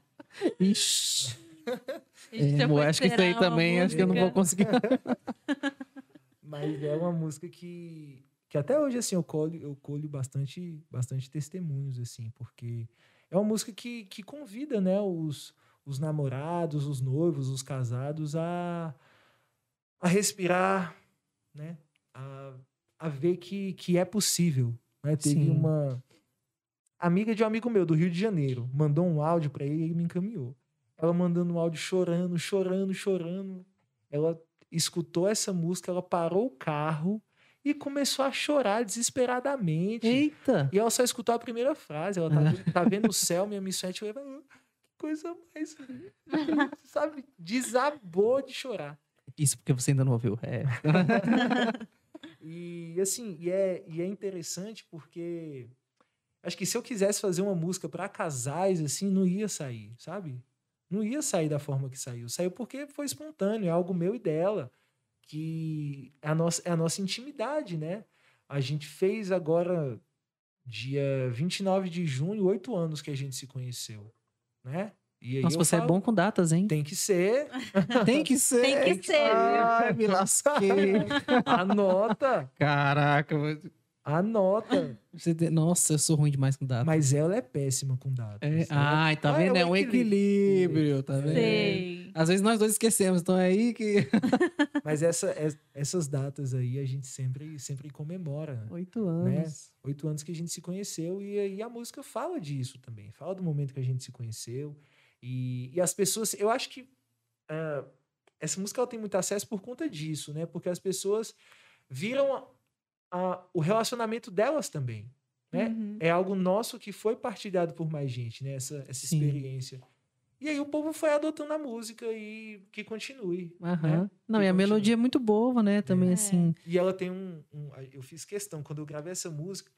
Ixi. É, foi acho que isso aí também, acho que eu não vou música. conseguir. Mas é uma música que, que até hoje, assim, eu colho, eu colho bastante, bastante testemunhos, assim, porque é uma música que, que convida, né, os, os namorados, os noivos, os casados a, a respirar, né, a, a ver que, que é possível, né? Teve Sim. uma amiga de um amigo meu do Rio de Janeiro, mandou um áudio para ele e ele me encaminhou. Ela mandando um áudio chorando, chorando, chorando. Ela escutou essa música, ela parou o carro e começou a chorar desesperadamente. Eita! E ela só escutou a primeira frase. Ela tá, vendo- tá vendo o céu, minha missão é te levar. Ah, Que coisa mais. linda", Sabe? Desabou de chorar. Isso porque você ainda não ouviu. É. E assim, e é, e é interessante porque acho que se eu quisesse fazer uma música para casais, assim, não ia sair, sabe? Não ia sair da forma que saiu. Saiu porque foi espontâneo, é algo meu e dela. Que é a nossa, é a nossa intimidade, né? A gente fez agora, dia 29 de junho, oito anos que a gente se conheceu, né? E aí Nossa, você é falo, bom com datas, hein? Tem que ser. Tem que ser. Tem que ser? Ai, me lasquei. Anota! Caraca. Anota! Você tem- Nossa, eu sou ruim demais com datas. Mas ela é péssima com datas. É, Ela- Ai, tá Ah, vendo? é É um um equilíbrio, tá vendo? Sei. Às vezes nós dois esquecemos, então é aí que. Mas essa, es- essas datas aí a gente sempre, sempre comemora. Oito anos. Oito anos que a gente se conheceu e, aí a música fala disso também. Fala do momento que a gente se conheceu. E, e as pessoas... Eu acho que ah, essa música ela tem muito acesso por conta disso, né? Porque as pessoas viram a- o relacionamento delas também. Né? Uhum. é algo nosso que foi partilhado por mais gente, né? Essa, essa Sim. experiência. E aí o povo foi adotando a música e que continue. Aham. né? Não, Que e a continue. melodia é muito boa, né? Também, É. assim. E ela tem um, um- Eu fiz questão, quando eu gravei essa música,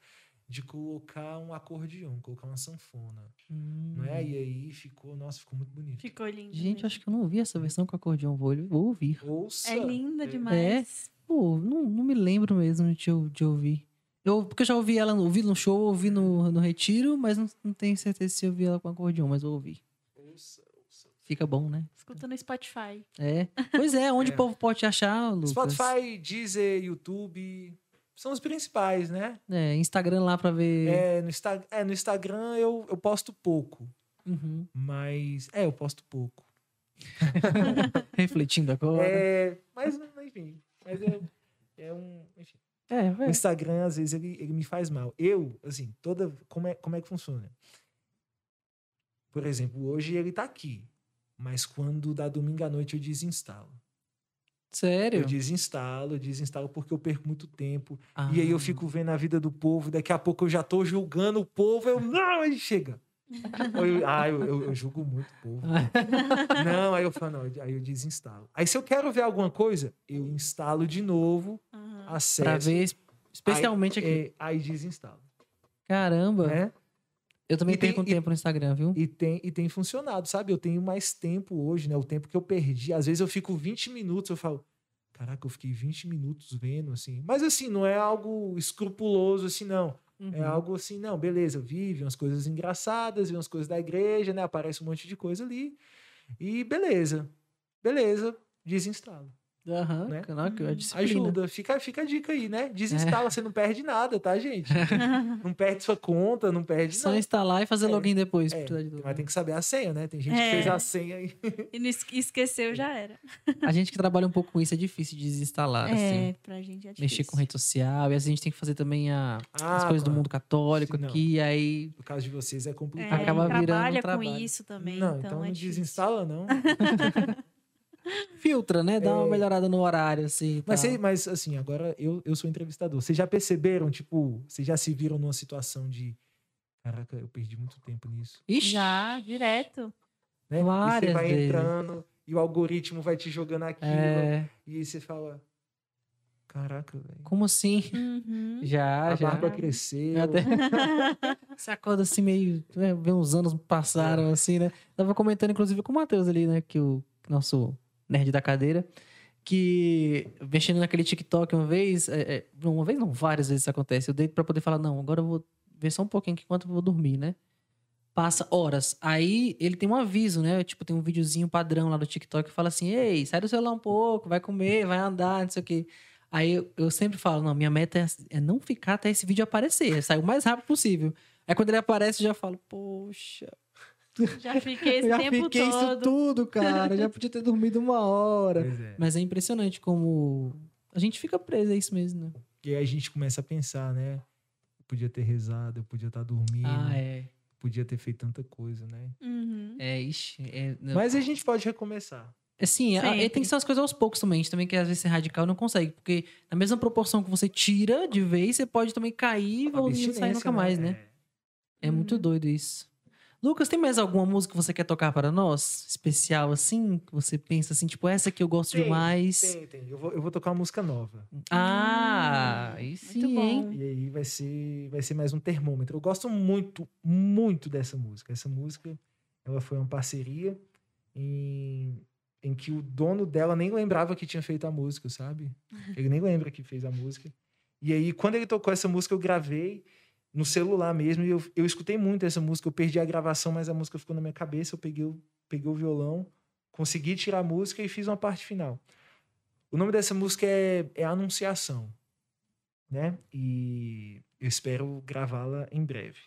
de colocar um acordeão, colocar uma sanfona. Hum. Não é? E aí ficou. Nossa, ficou muito bonito. Ficou lindo. Gente, mesmo. acho que eu não ouvi essa versão com acordeão. Vou, vou ouvir. Ouça! É linda É. demais. Pô, não, não me lembro mesmo de, eu- de ouvir. Eu, porque eu já ouvi ela, no- ouvi no show, ouvi no, no retiro, mas não, não tenho certeza se eu ouvi ela com acordeão, mas eu ouvi. Ouça, ouça. Fica bom, né? Escuta no Spotify. É. Pois é, onde É. o povo pode te achar, Lucas? Spotify, Deezer, YouTube. São os principais, né? É, Instagram lá pra ver. É, no, Insta é, no Instagram eu, eu posto pouco. Uhum. Mas. É, eu posto pouco. Refletindo agora. É, mas, enfim. Mas é, é um. Enfim. É, O é. Instagram, às vezes, ele, ele me faz mal. Eu, assim, toda. Como é, como é que funciona? Por exemplo, hoje ele tá aqui. Mas quando dá domingo à noite, eu desinstalo. Sério? Eu desinstalo, desinstalo porque eu perco muito tempo. Ah. E aí eu fico vendo a vida do povo. Daqui a pouco eu já tô julgando o povo. Eu, não, aí chega. Eu- ah, eu, eu- eu julgo muito o povo. Não, aí eu falo, não, aí eu desinstalo. Aí se eu quero ver alguma coisa, eu instalo de novo, Aham. acesso. pra ver, especialmente aí, aqui. é, aí desinstalo. Caramba. Né? Eu também E tem- perco um e- tempo no Instagram, viu? E tem, e tem funcionado, sabe? Eu tenho mais tempo hoje, né? O tempo que eu perdi. Às vezes eu fico 20 minutos, eu falo, caraca, eu fiquei 20 minutos vendo, assim. Mas assim, não é algo escrupuloso, assim, não. É Uhum. algo assim, não, beleza, vive umas coisas engraçadas, vi umas coisas da igreja, né? Aparece um monte de coisa ali. E beleza. Beleza, desinstala. Aham, né? caraca, é disciplina. Ajuda. Fica, fica a dica aí, né? Desinstala, você não perde nada, tá, gente? não perde sua conta, não perde Só nada. instalar e fazer É, login depois. É, mas tem que saber a senha, né? Tem gente É. que fez a senha aí. E não es- esqueceu, já era. A gente que trabalha um pouco com isso é difícil de desinstalar, É, assim. pra gente é difícil. Mexer com rede social. E assim, a gente tem que fazer também a- as Ah, coisas do claro. mundo católico Sim, aqui. Aí No caso de vocês é É, complicado. Acaba virando um trabalha com isso também, não, então, então é não difícil. desinstala, não. filtra, né? Dá uma É. melhorada no horário, assim. e Mas, cê- mas assim, agora eu, eu sou entrevistador. Vocês já perceberam, tipo, vocês já se viram numa situação de. Caraca, eu perdi muito tempo nisso. Ixi, Já, direto. Né? e Várias você vai vezes. entrando e o algoritmo vai te jogando aquilo. é... E aí você fala. Caraca, velho. Como assim? Uhum. Já, A já. barba cresceu. Até- Você acorda assim meio. Né, vê uns anos passaram, assim, né? Tava comentando, inclusive, com o Matheus ali, né? Que o nosso nerd da cadeira. que mexendo naquele TikTok uma vez, é, é, uma vez não, várias vezes isso acontece. Eu deito pra poder falar, não, agora eu vou ver só um pouquinho enquanto eu vou dormir, né? Passa horas. Aí ele tem um aviso, né? Tipo, tem um videozinho padrão lá do TikTok que fala assim: ei, sai do celular um pouco, vai comer, vai andar, não sei o quê. Aí eu, eu sempre falo: não, minha meta é, é não ficar até esse vídeo aparecer, é sair o mais rápido possível. Aí quando ele aparece, eu já falo: poxa, Já fiquei esse já tempo fiquei isso todo. tudo, cara. Já podia ter dormido uma hora. Pois é. Mas é impressionante como a gente fica preso, é isso mesmo, né? E aí a gente começa a pensar, né? Eu podia ter rezado, eu podia estar dormindo, Ah, é. podia ter feito tanta coisa, né? Uhum. É, ixi. É, não. Mas a gente pode recomeçar. Assim, a- é, tem que ser as coisas aos poucos também. A gente também quer, às vezes, ser radical e não consegue. Porque na mesma proporção que você tira de vez, você pode também cair e sair nunca mais, né? É muito Uhum. doido isso. Lucas, tem mais alguma música que você quer tocar para nós? Especial, assim? Que você pensa assim, tipo, essa que eu gosto Tem, demais. Tem, tem. Eu vou, eu vou tocar uma música nova. Ah, aí Muito sim, bom. hein? E aí vai ser, vai ser mais um termômetro. Eu gosto muito, muito dessa música. Essa música, ela foi uma parceria em, em que o dono dela nem lembrava que tinha feito a música, sabe? Ele nem lembra que fez a música. E aí, quando ele tocou essa música, eu gravei no celular mesmo. E eu, eu escutei muito essa música. Eu perdi a gravação, mas a música ficou na minha cabeça. Eu peguei, o- peguei o violão, consegui tirar a música e fiz uma parte final. O nome dessa música é, é Anunciação né? E eu espero gravá-la em breve.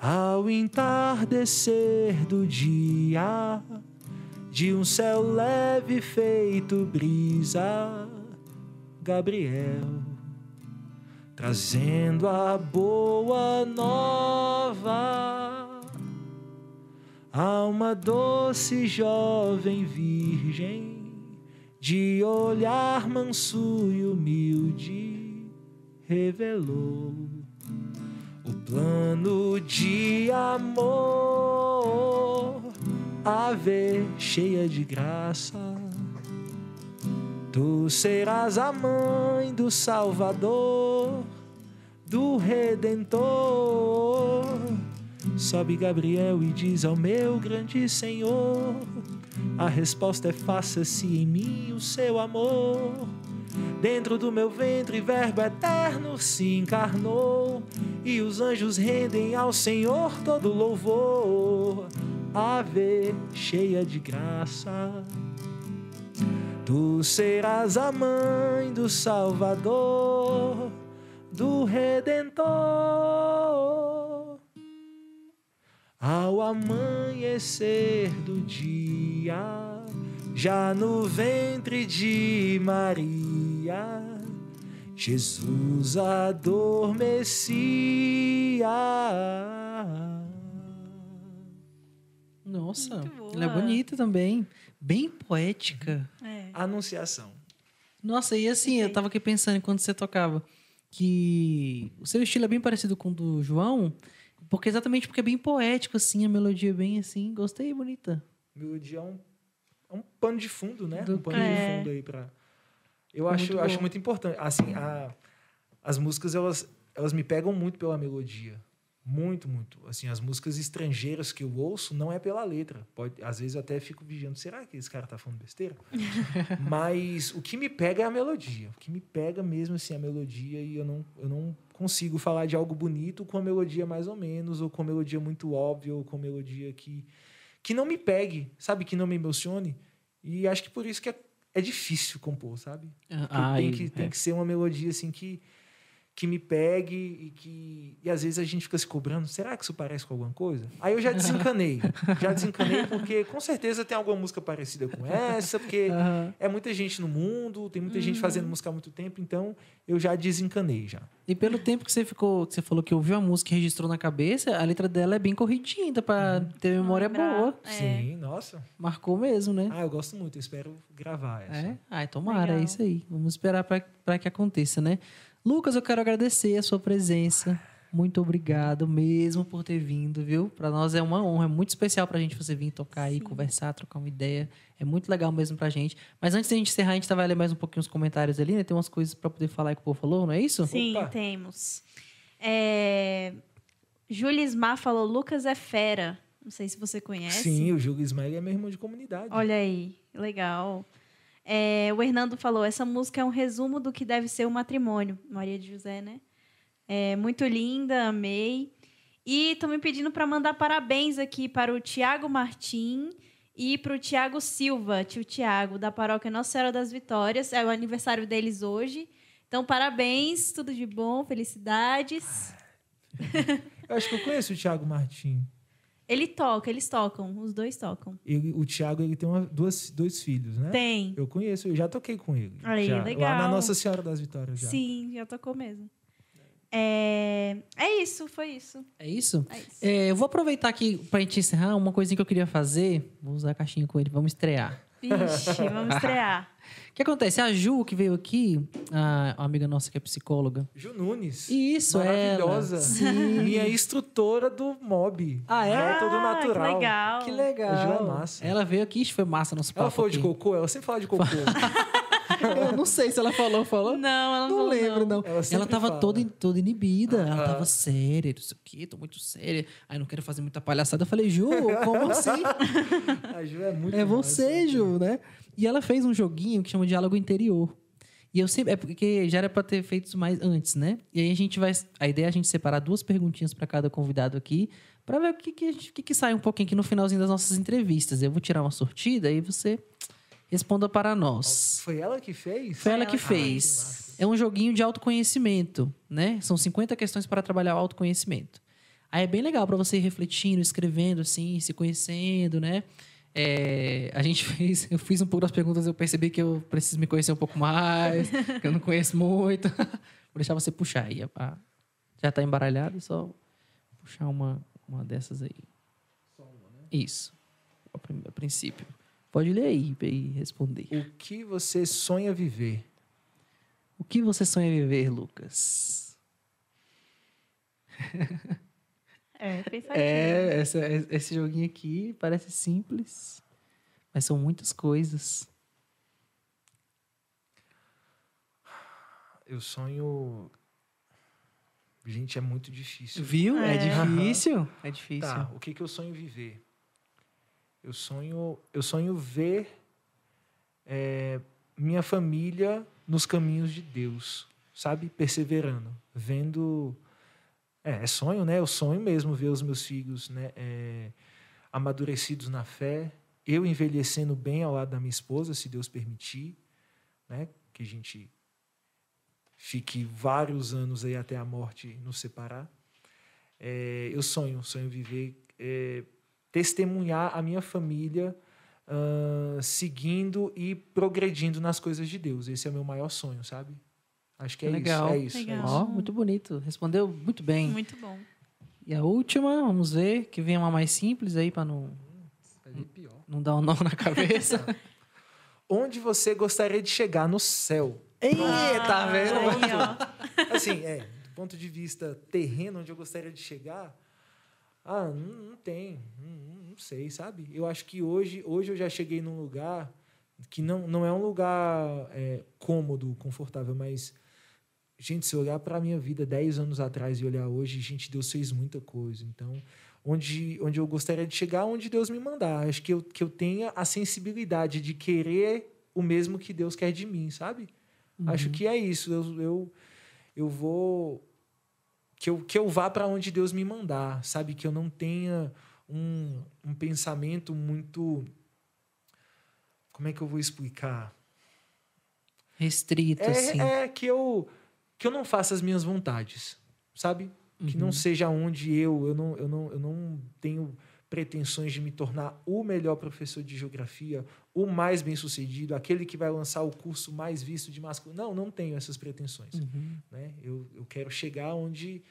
Ao entardecer do dia, de um céu leve feito brisa, Gabriel, trazendo a boa nova. A uma doce jovem virgem, de olhar manso e humilde, revelou o plano de amor, ave cheia de graça. Tu serás a mãe do Salvador, do Redentor. Sobe Gabriel e diz ao meu grande Senhor: A resposta é faça-se em mim o seu amor. Dentro do meu ventre, Verbo eterno se encarnou, e os anjos rendem ao Senhor todo louvor. Ave cheia de graça, tu serás a mãe do Salvador, do Redentor. Ao amanhecer do dia, já no ventre de Maria, Jesus adormecia. Nossa, ela é bonita também. Bem poética. É. Anunciação. Nossa, e assim, eu tava aqui pensando enquanto você tocava que o seu estilo é bem parecido com o do João, porque exatamente porque é bem poético, assim, a melodia é bem assim. Gostei, bonita. Melodia é um, é um pano de fundo, né? Do um pano É. de fundo aí pra. Eu É acho, muito acho muito importante. Assim, a- as músicas, elas, elas me pegam muito pela melodia. Muito, muito. Assim, as músicas estrangeiras que eu ouço não é pela letra. Pode, às vezes eu até fico vigiando, será que esse cara tá falando besteira? Mas o que me pega é a melodia. O que me pega mesmo assim é a melodia e eu não, eu não consigo falar de algo bonito com a melodia mais ou menos, ou com a melodia muito óbvia, ou com melodia que, que não me pegue, sabe? Que não me emocione. E acho que por isso que é, é difícil compor, sabe? Porque tem, que, tem é. que ser uma melodia assim que, que me pegue e que. E às vezes a gente fica se cobrando, será que isso parece com alguma coisa? Aí eu já desencanei. já desencanei, porque com certeza tem alguma música parecida com essa, porque Aham. é muita gente no mundo, tem muita gente Uhum. fazendo música há muito tempo, então eu já desencanei já. E pelo tempo que você ficou, que você falou que ouviu a música e registrou na cabeça, a letra dela é bem corridinha, ainda pra ter memória Lembrar. boa. É. Sim, nossa. Marcou mesmo, né? Ah, eu gosto muito, eu espero gravar essa. É? Ai, tomara, é Legal. isso aí. Vamos esperar para que aconteça, né? Lucas, eu quero agradecer a sua presença. Muito obrigado mesmo por ter vindo, viu? Para nós é uma honra, é muito especial pra gente você vir tocar aí, conversar, trocar uma ideia. É muito legal mesmo pra gente. Mas antes da gente encerrar, a gente vai ler mais um pouquinho os comentários ali, né? Tem umas coisas pra poder falar aí que o povo falou, não é isso? Sim, Opa. temos. É, Julismar falou: Lucas é fera. Não sei se você conhece. Sim, o Júlio Ismael é meu irmão de comunidade. Olha aí, legal. É, o Hernando falou: essa música é um resumo do que deve ser o matrimônio. Maria de José, né? É, muito linda, amei. E estão me pedindo para mandar parabéns aqui para o Tiago Martim e para o Tiago Silva, tio Tiago, da paróquia Nossa Senhora das Vitórias. É o aniversário deles hoje. Então, parabéns, tudo de bom, felicidades. Eu acho que eu conheço o Thiago Martim. Ele toca, eles tocam, os dois tocam. Ele, o Thiago ele tem uma, duas, dois filhos, né? Tem. Eu conheço, eu já toquei com ele. Aí, já, legal. Lá na Nossa Senhora das Vitórias já. Sim, já tocou mesmo. É, é isso, foi isso. É isso? É isso. É, eu vou aproveitar aqui pra gente encerrar uma coisinha que eu queria fazer. Vou usar a caixinha com ele, vamos estrear. Vixe, vamos estrear. O que acontece? A Ju, que veio aqui, a, uma amiga nossa que é psicóloga. Ju Nunes. Isso, Maravilhosa. ela. Sim. Minha instrutora do MOB. Ah, é? Método Ah, natural. Que legal. Que A Ju legal. é massa. Ela veio aqui, isso foi massa nosso papo Ela falou de cocô? Ela sempre fala de cocô. Eu não sei se ela falou, falou. Não, ela não, Não falou, lembro, não. Ela Ela, sempre tava fala. toda, toda inibida. Ela tava séria, não sei o quê, tô muito séria. Aí não quero fazer muita palhaçada. Eu falei, Ju, como assim? a Ju é muito é massa. você, Ju, né? E ela fez um joguinho que chama Diálogo Interior. E eu sempre. É porque já era pra ter feito isso mais antes, né? E aí a gente vai. A ideia é a gente separar duas perguntinhas pra cada convidado aqui, pra ver o que, que, gente- que, que sai um pouquinho aqui no finalzinho das nossas entrevistas. Eu vou tirar uma sortida e você responda para nós. Foi ela que fez? Foi ela que que fez. massa. É um joguinho de autoconhecimento, né? São 50 questões para trabalhar o autoconhecimento. Aí é bem legal para você ir refletindo, escrevendo, assim, se conhecendo, né? É, a gente fez, eu fiz um pouco das perguntas, eu percebi que eu preciso me conhecer um pouco mais, que eu não conheço muito. Vou deixar você puxar aí. Já tá embaralhado, só puxar uma, uma dessas aí. Isso. A, prim- a princípio. Pode ler aí e responder. O que você sonha viver? O que você sonha viver, Lucas? É, pensativo. É, essa- esse joguinho aqui parece simples, mas são muitas coisas. Eu sonho. Gente, é muito difícil. Viu? É, É. difícil. É difícil. Tá, o que, que eu sonho viver? Eu sonho, eu sonho ver é, minha família nos caminhos de Deus, sabe? Perseverando, vendo. É, é sonho, né? Eu sonho mesmo ver os meus filhos né? é, amadurecidos na fé, eu envelhecendo bem ao lado da minha esposa, se Deus permitir, né? Que a gente fique vários anos aí até a morte nos separar. É, eu sonho, sonho viver, é, testemunhar a minha família ah, seguindo e progredindo nas coisas de Deus. Esse é o meu maior sonho, sabe? Acho que é Legal. isso. É isso. Legal. É isso. Ó, muito bonito. Respondeu muito bem. Muito bom. E a última, vamos ver, que vem uma mais simples aí para não, pior. não dar um nó na cabeça. Onde você gostaria de chegar no céu? Eita, Ah, tá vendo? aí. Assim, é, do ponto de vista terreno, onde eu gostaria de chegar, ah, não, não tem, não, não sei, sabe? Eu acho que hoje, hoje eu já cheguei num lugar que não, não é um lugar é, cômodo, confortável, mas, gente, se eu olhar para a minha vida 10 anos atrás e olhar hoje, gente, Deus fez muita coisa. Então, onde, onde eu gostaria de chegar, onde Deus me mandar. Acho que eu, que eu tenha a sensibilidade de querer o mesmo que Deus quer de mim, sabe? Acho que é isso. Eu, eu, eu vou. Que eu, que eu vá para onde Deus me mandar, sabe? Que eu não tenha um, um pensamento muito. Como é que eu vou explicar? Restrito, assim. É, é que, eu, que eu não faça as minhas vontades, sabe? Que Uhum. não seja onde eu. Eu não, eu, não, eu não tenho pretensões de me tornar o melhor professor de geografia, o mais bem sucedido, aquele que vai lançar o curso mais visto de masculino. Não, não tenho essas pretensões. Uhum. né? Eu, eu quero chegar onde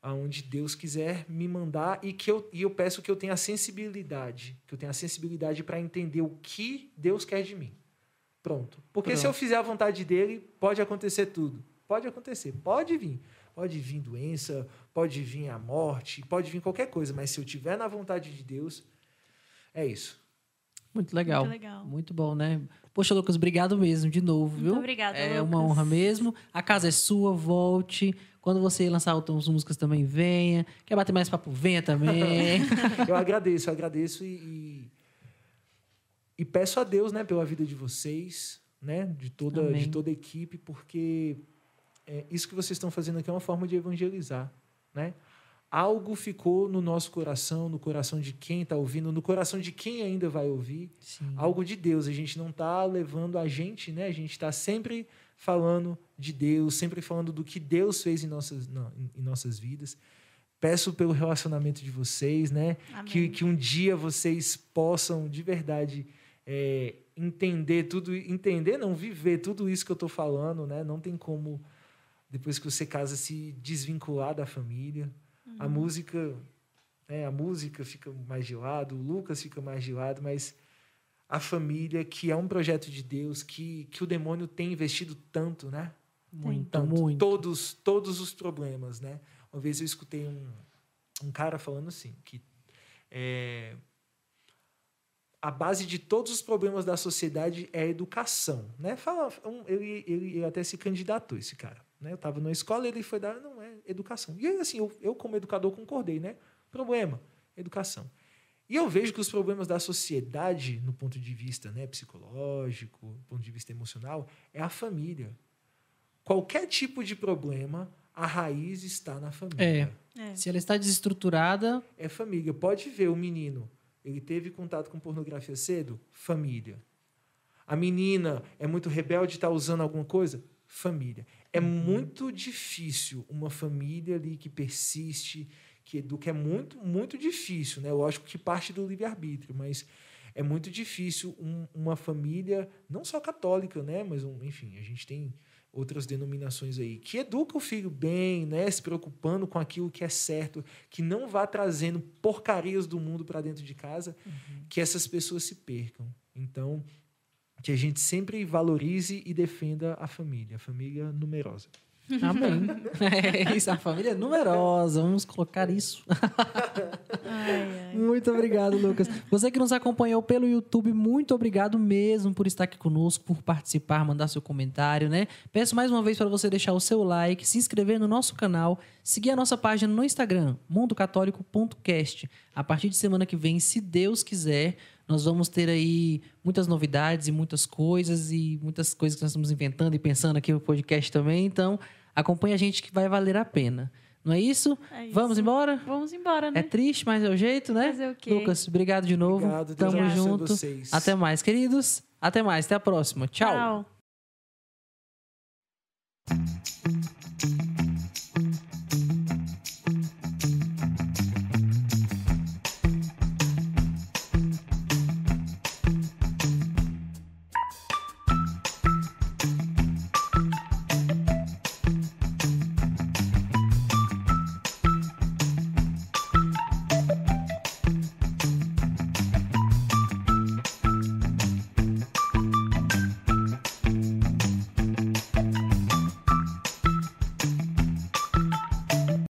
aonde Deus quiser me mandar e que eu, e eu peço que eu tenha a sensibilidade, que eu tenha sensibilidade para entender o que Deus quer de mim. Pronto. Porque se eu Pronto. fizer a vontade dele, pode acontecer tudo. Pode acontecer, pode vir. Pode vir doença, pode vir a morte, pode vir qualquer coisa, mas se eu tiver na vontade de Deus, é isso. Muito legal. Muito legal. Muito bom, né? Poxa, Lucas, obrigado mesmo, de novo, viu? Muito obrigada, É Lucas. uma honra mesmo. A casa é sua, volte. Quando você lançar outras músicas também, venha. Quer bater mais papo? Venha também. Eu agradeço, eu agradeço e, e, e peço a Deus, né, pela vida de vocês, né, de toda, Amém. de toda a equipe, porque é, isso que vocês estão fazendo aqui é uma forma de evangelizar, né? Algo ficou no nosso coração, no coração de quem está ouvindo, no coração de quem ainda vai ouvir. Sim. Algo de Deus. A gente não está levando a gente, né? A gente está sempre falando de Deus, sempre falando do que Deus fez em nossas, não, em- nossas vidas. Peço pelo relacionamento de vocês, né? que, que um dia vocês possam de verdade é, entender tudo, entender não viver tudo isso que eu estou falando, né? Não tem como depois que você casa se desvincular da família. A música, né? A música fica mais de lado, o Lucas fica mais de lado, mas a família que é um projeto de Deus que que o demônio tem investido tanto, né? Muito, tanto, muito. Todos, todos os problemas, né? Uma vez eu escutei um, um cara falando assim, que é, a base de todos os problemas da sociedade é a educação, né? Fala, um, ele, ele, ele até se candidatou, esse cara. Né? Eu estava na escola ele foi dar, não, é educação. E assim, eu, eu como educador concordei, né? Problema, educação. E eu vejo que os problemas da sociedade, no ponto de vista né, psicológico, do ponto de vista emocional, é a família. Qualquer tipo de problema, a raiz está na família. É. Se ela está desestruturada, É, família. Pode ver o menino, ele teve contato com pornografia cedo? Família. A menina é muito rebelde, está usando alguma coisa? Família. É muito difícil uma família ali que persiste, que educa. É muito, muito difícil, né? Lógico que parte do livre-arbítrio, mas é muito difícil um- uma família, não só católica, né? Mas, um- enfim, a gente tem outras denominações aí, que educa o filho bem, né? Se preocupando com aquilo que é certo, que não vá trazendo porcarias do mundo para dentro de casa, que essas pessoas se percam. Então, que a gente sempre valorize e defenda a família, a família numerosa. amém. é isso, a família é numerosa. Vamos colocar isso. Ai, ai. Muito obrigado, Lucas. Você que nos acompanhou pelo YouTube, muito obrigado mesmo por estar aqui conosco, por participar, mandar seu comentário, né? Peço mais uma vez para você deixar o seu like, se inscrever no nosso canal, seguir a nossa página no Instagram, mundocatólico.cast. A partir de semana que vem, se Deus quiser, nós vamos ter aí muitas novidades e muitas coisas e muitas coisas que nós estamos inventando e pensando aqui no podcast também. Então, acompanhe a gente que vai valer a pena. Não é isso? É isso. Vamos embora? Vamos embora, né? É triste, mas é o jeito, né? Fazer é o quê? Lucas, obrigado de novo. Obrigado, Deus Tamo junto. Vocês. Até mais, queridos. Até mais, até a próxima. Tchau. Tchau.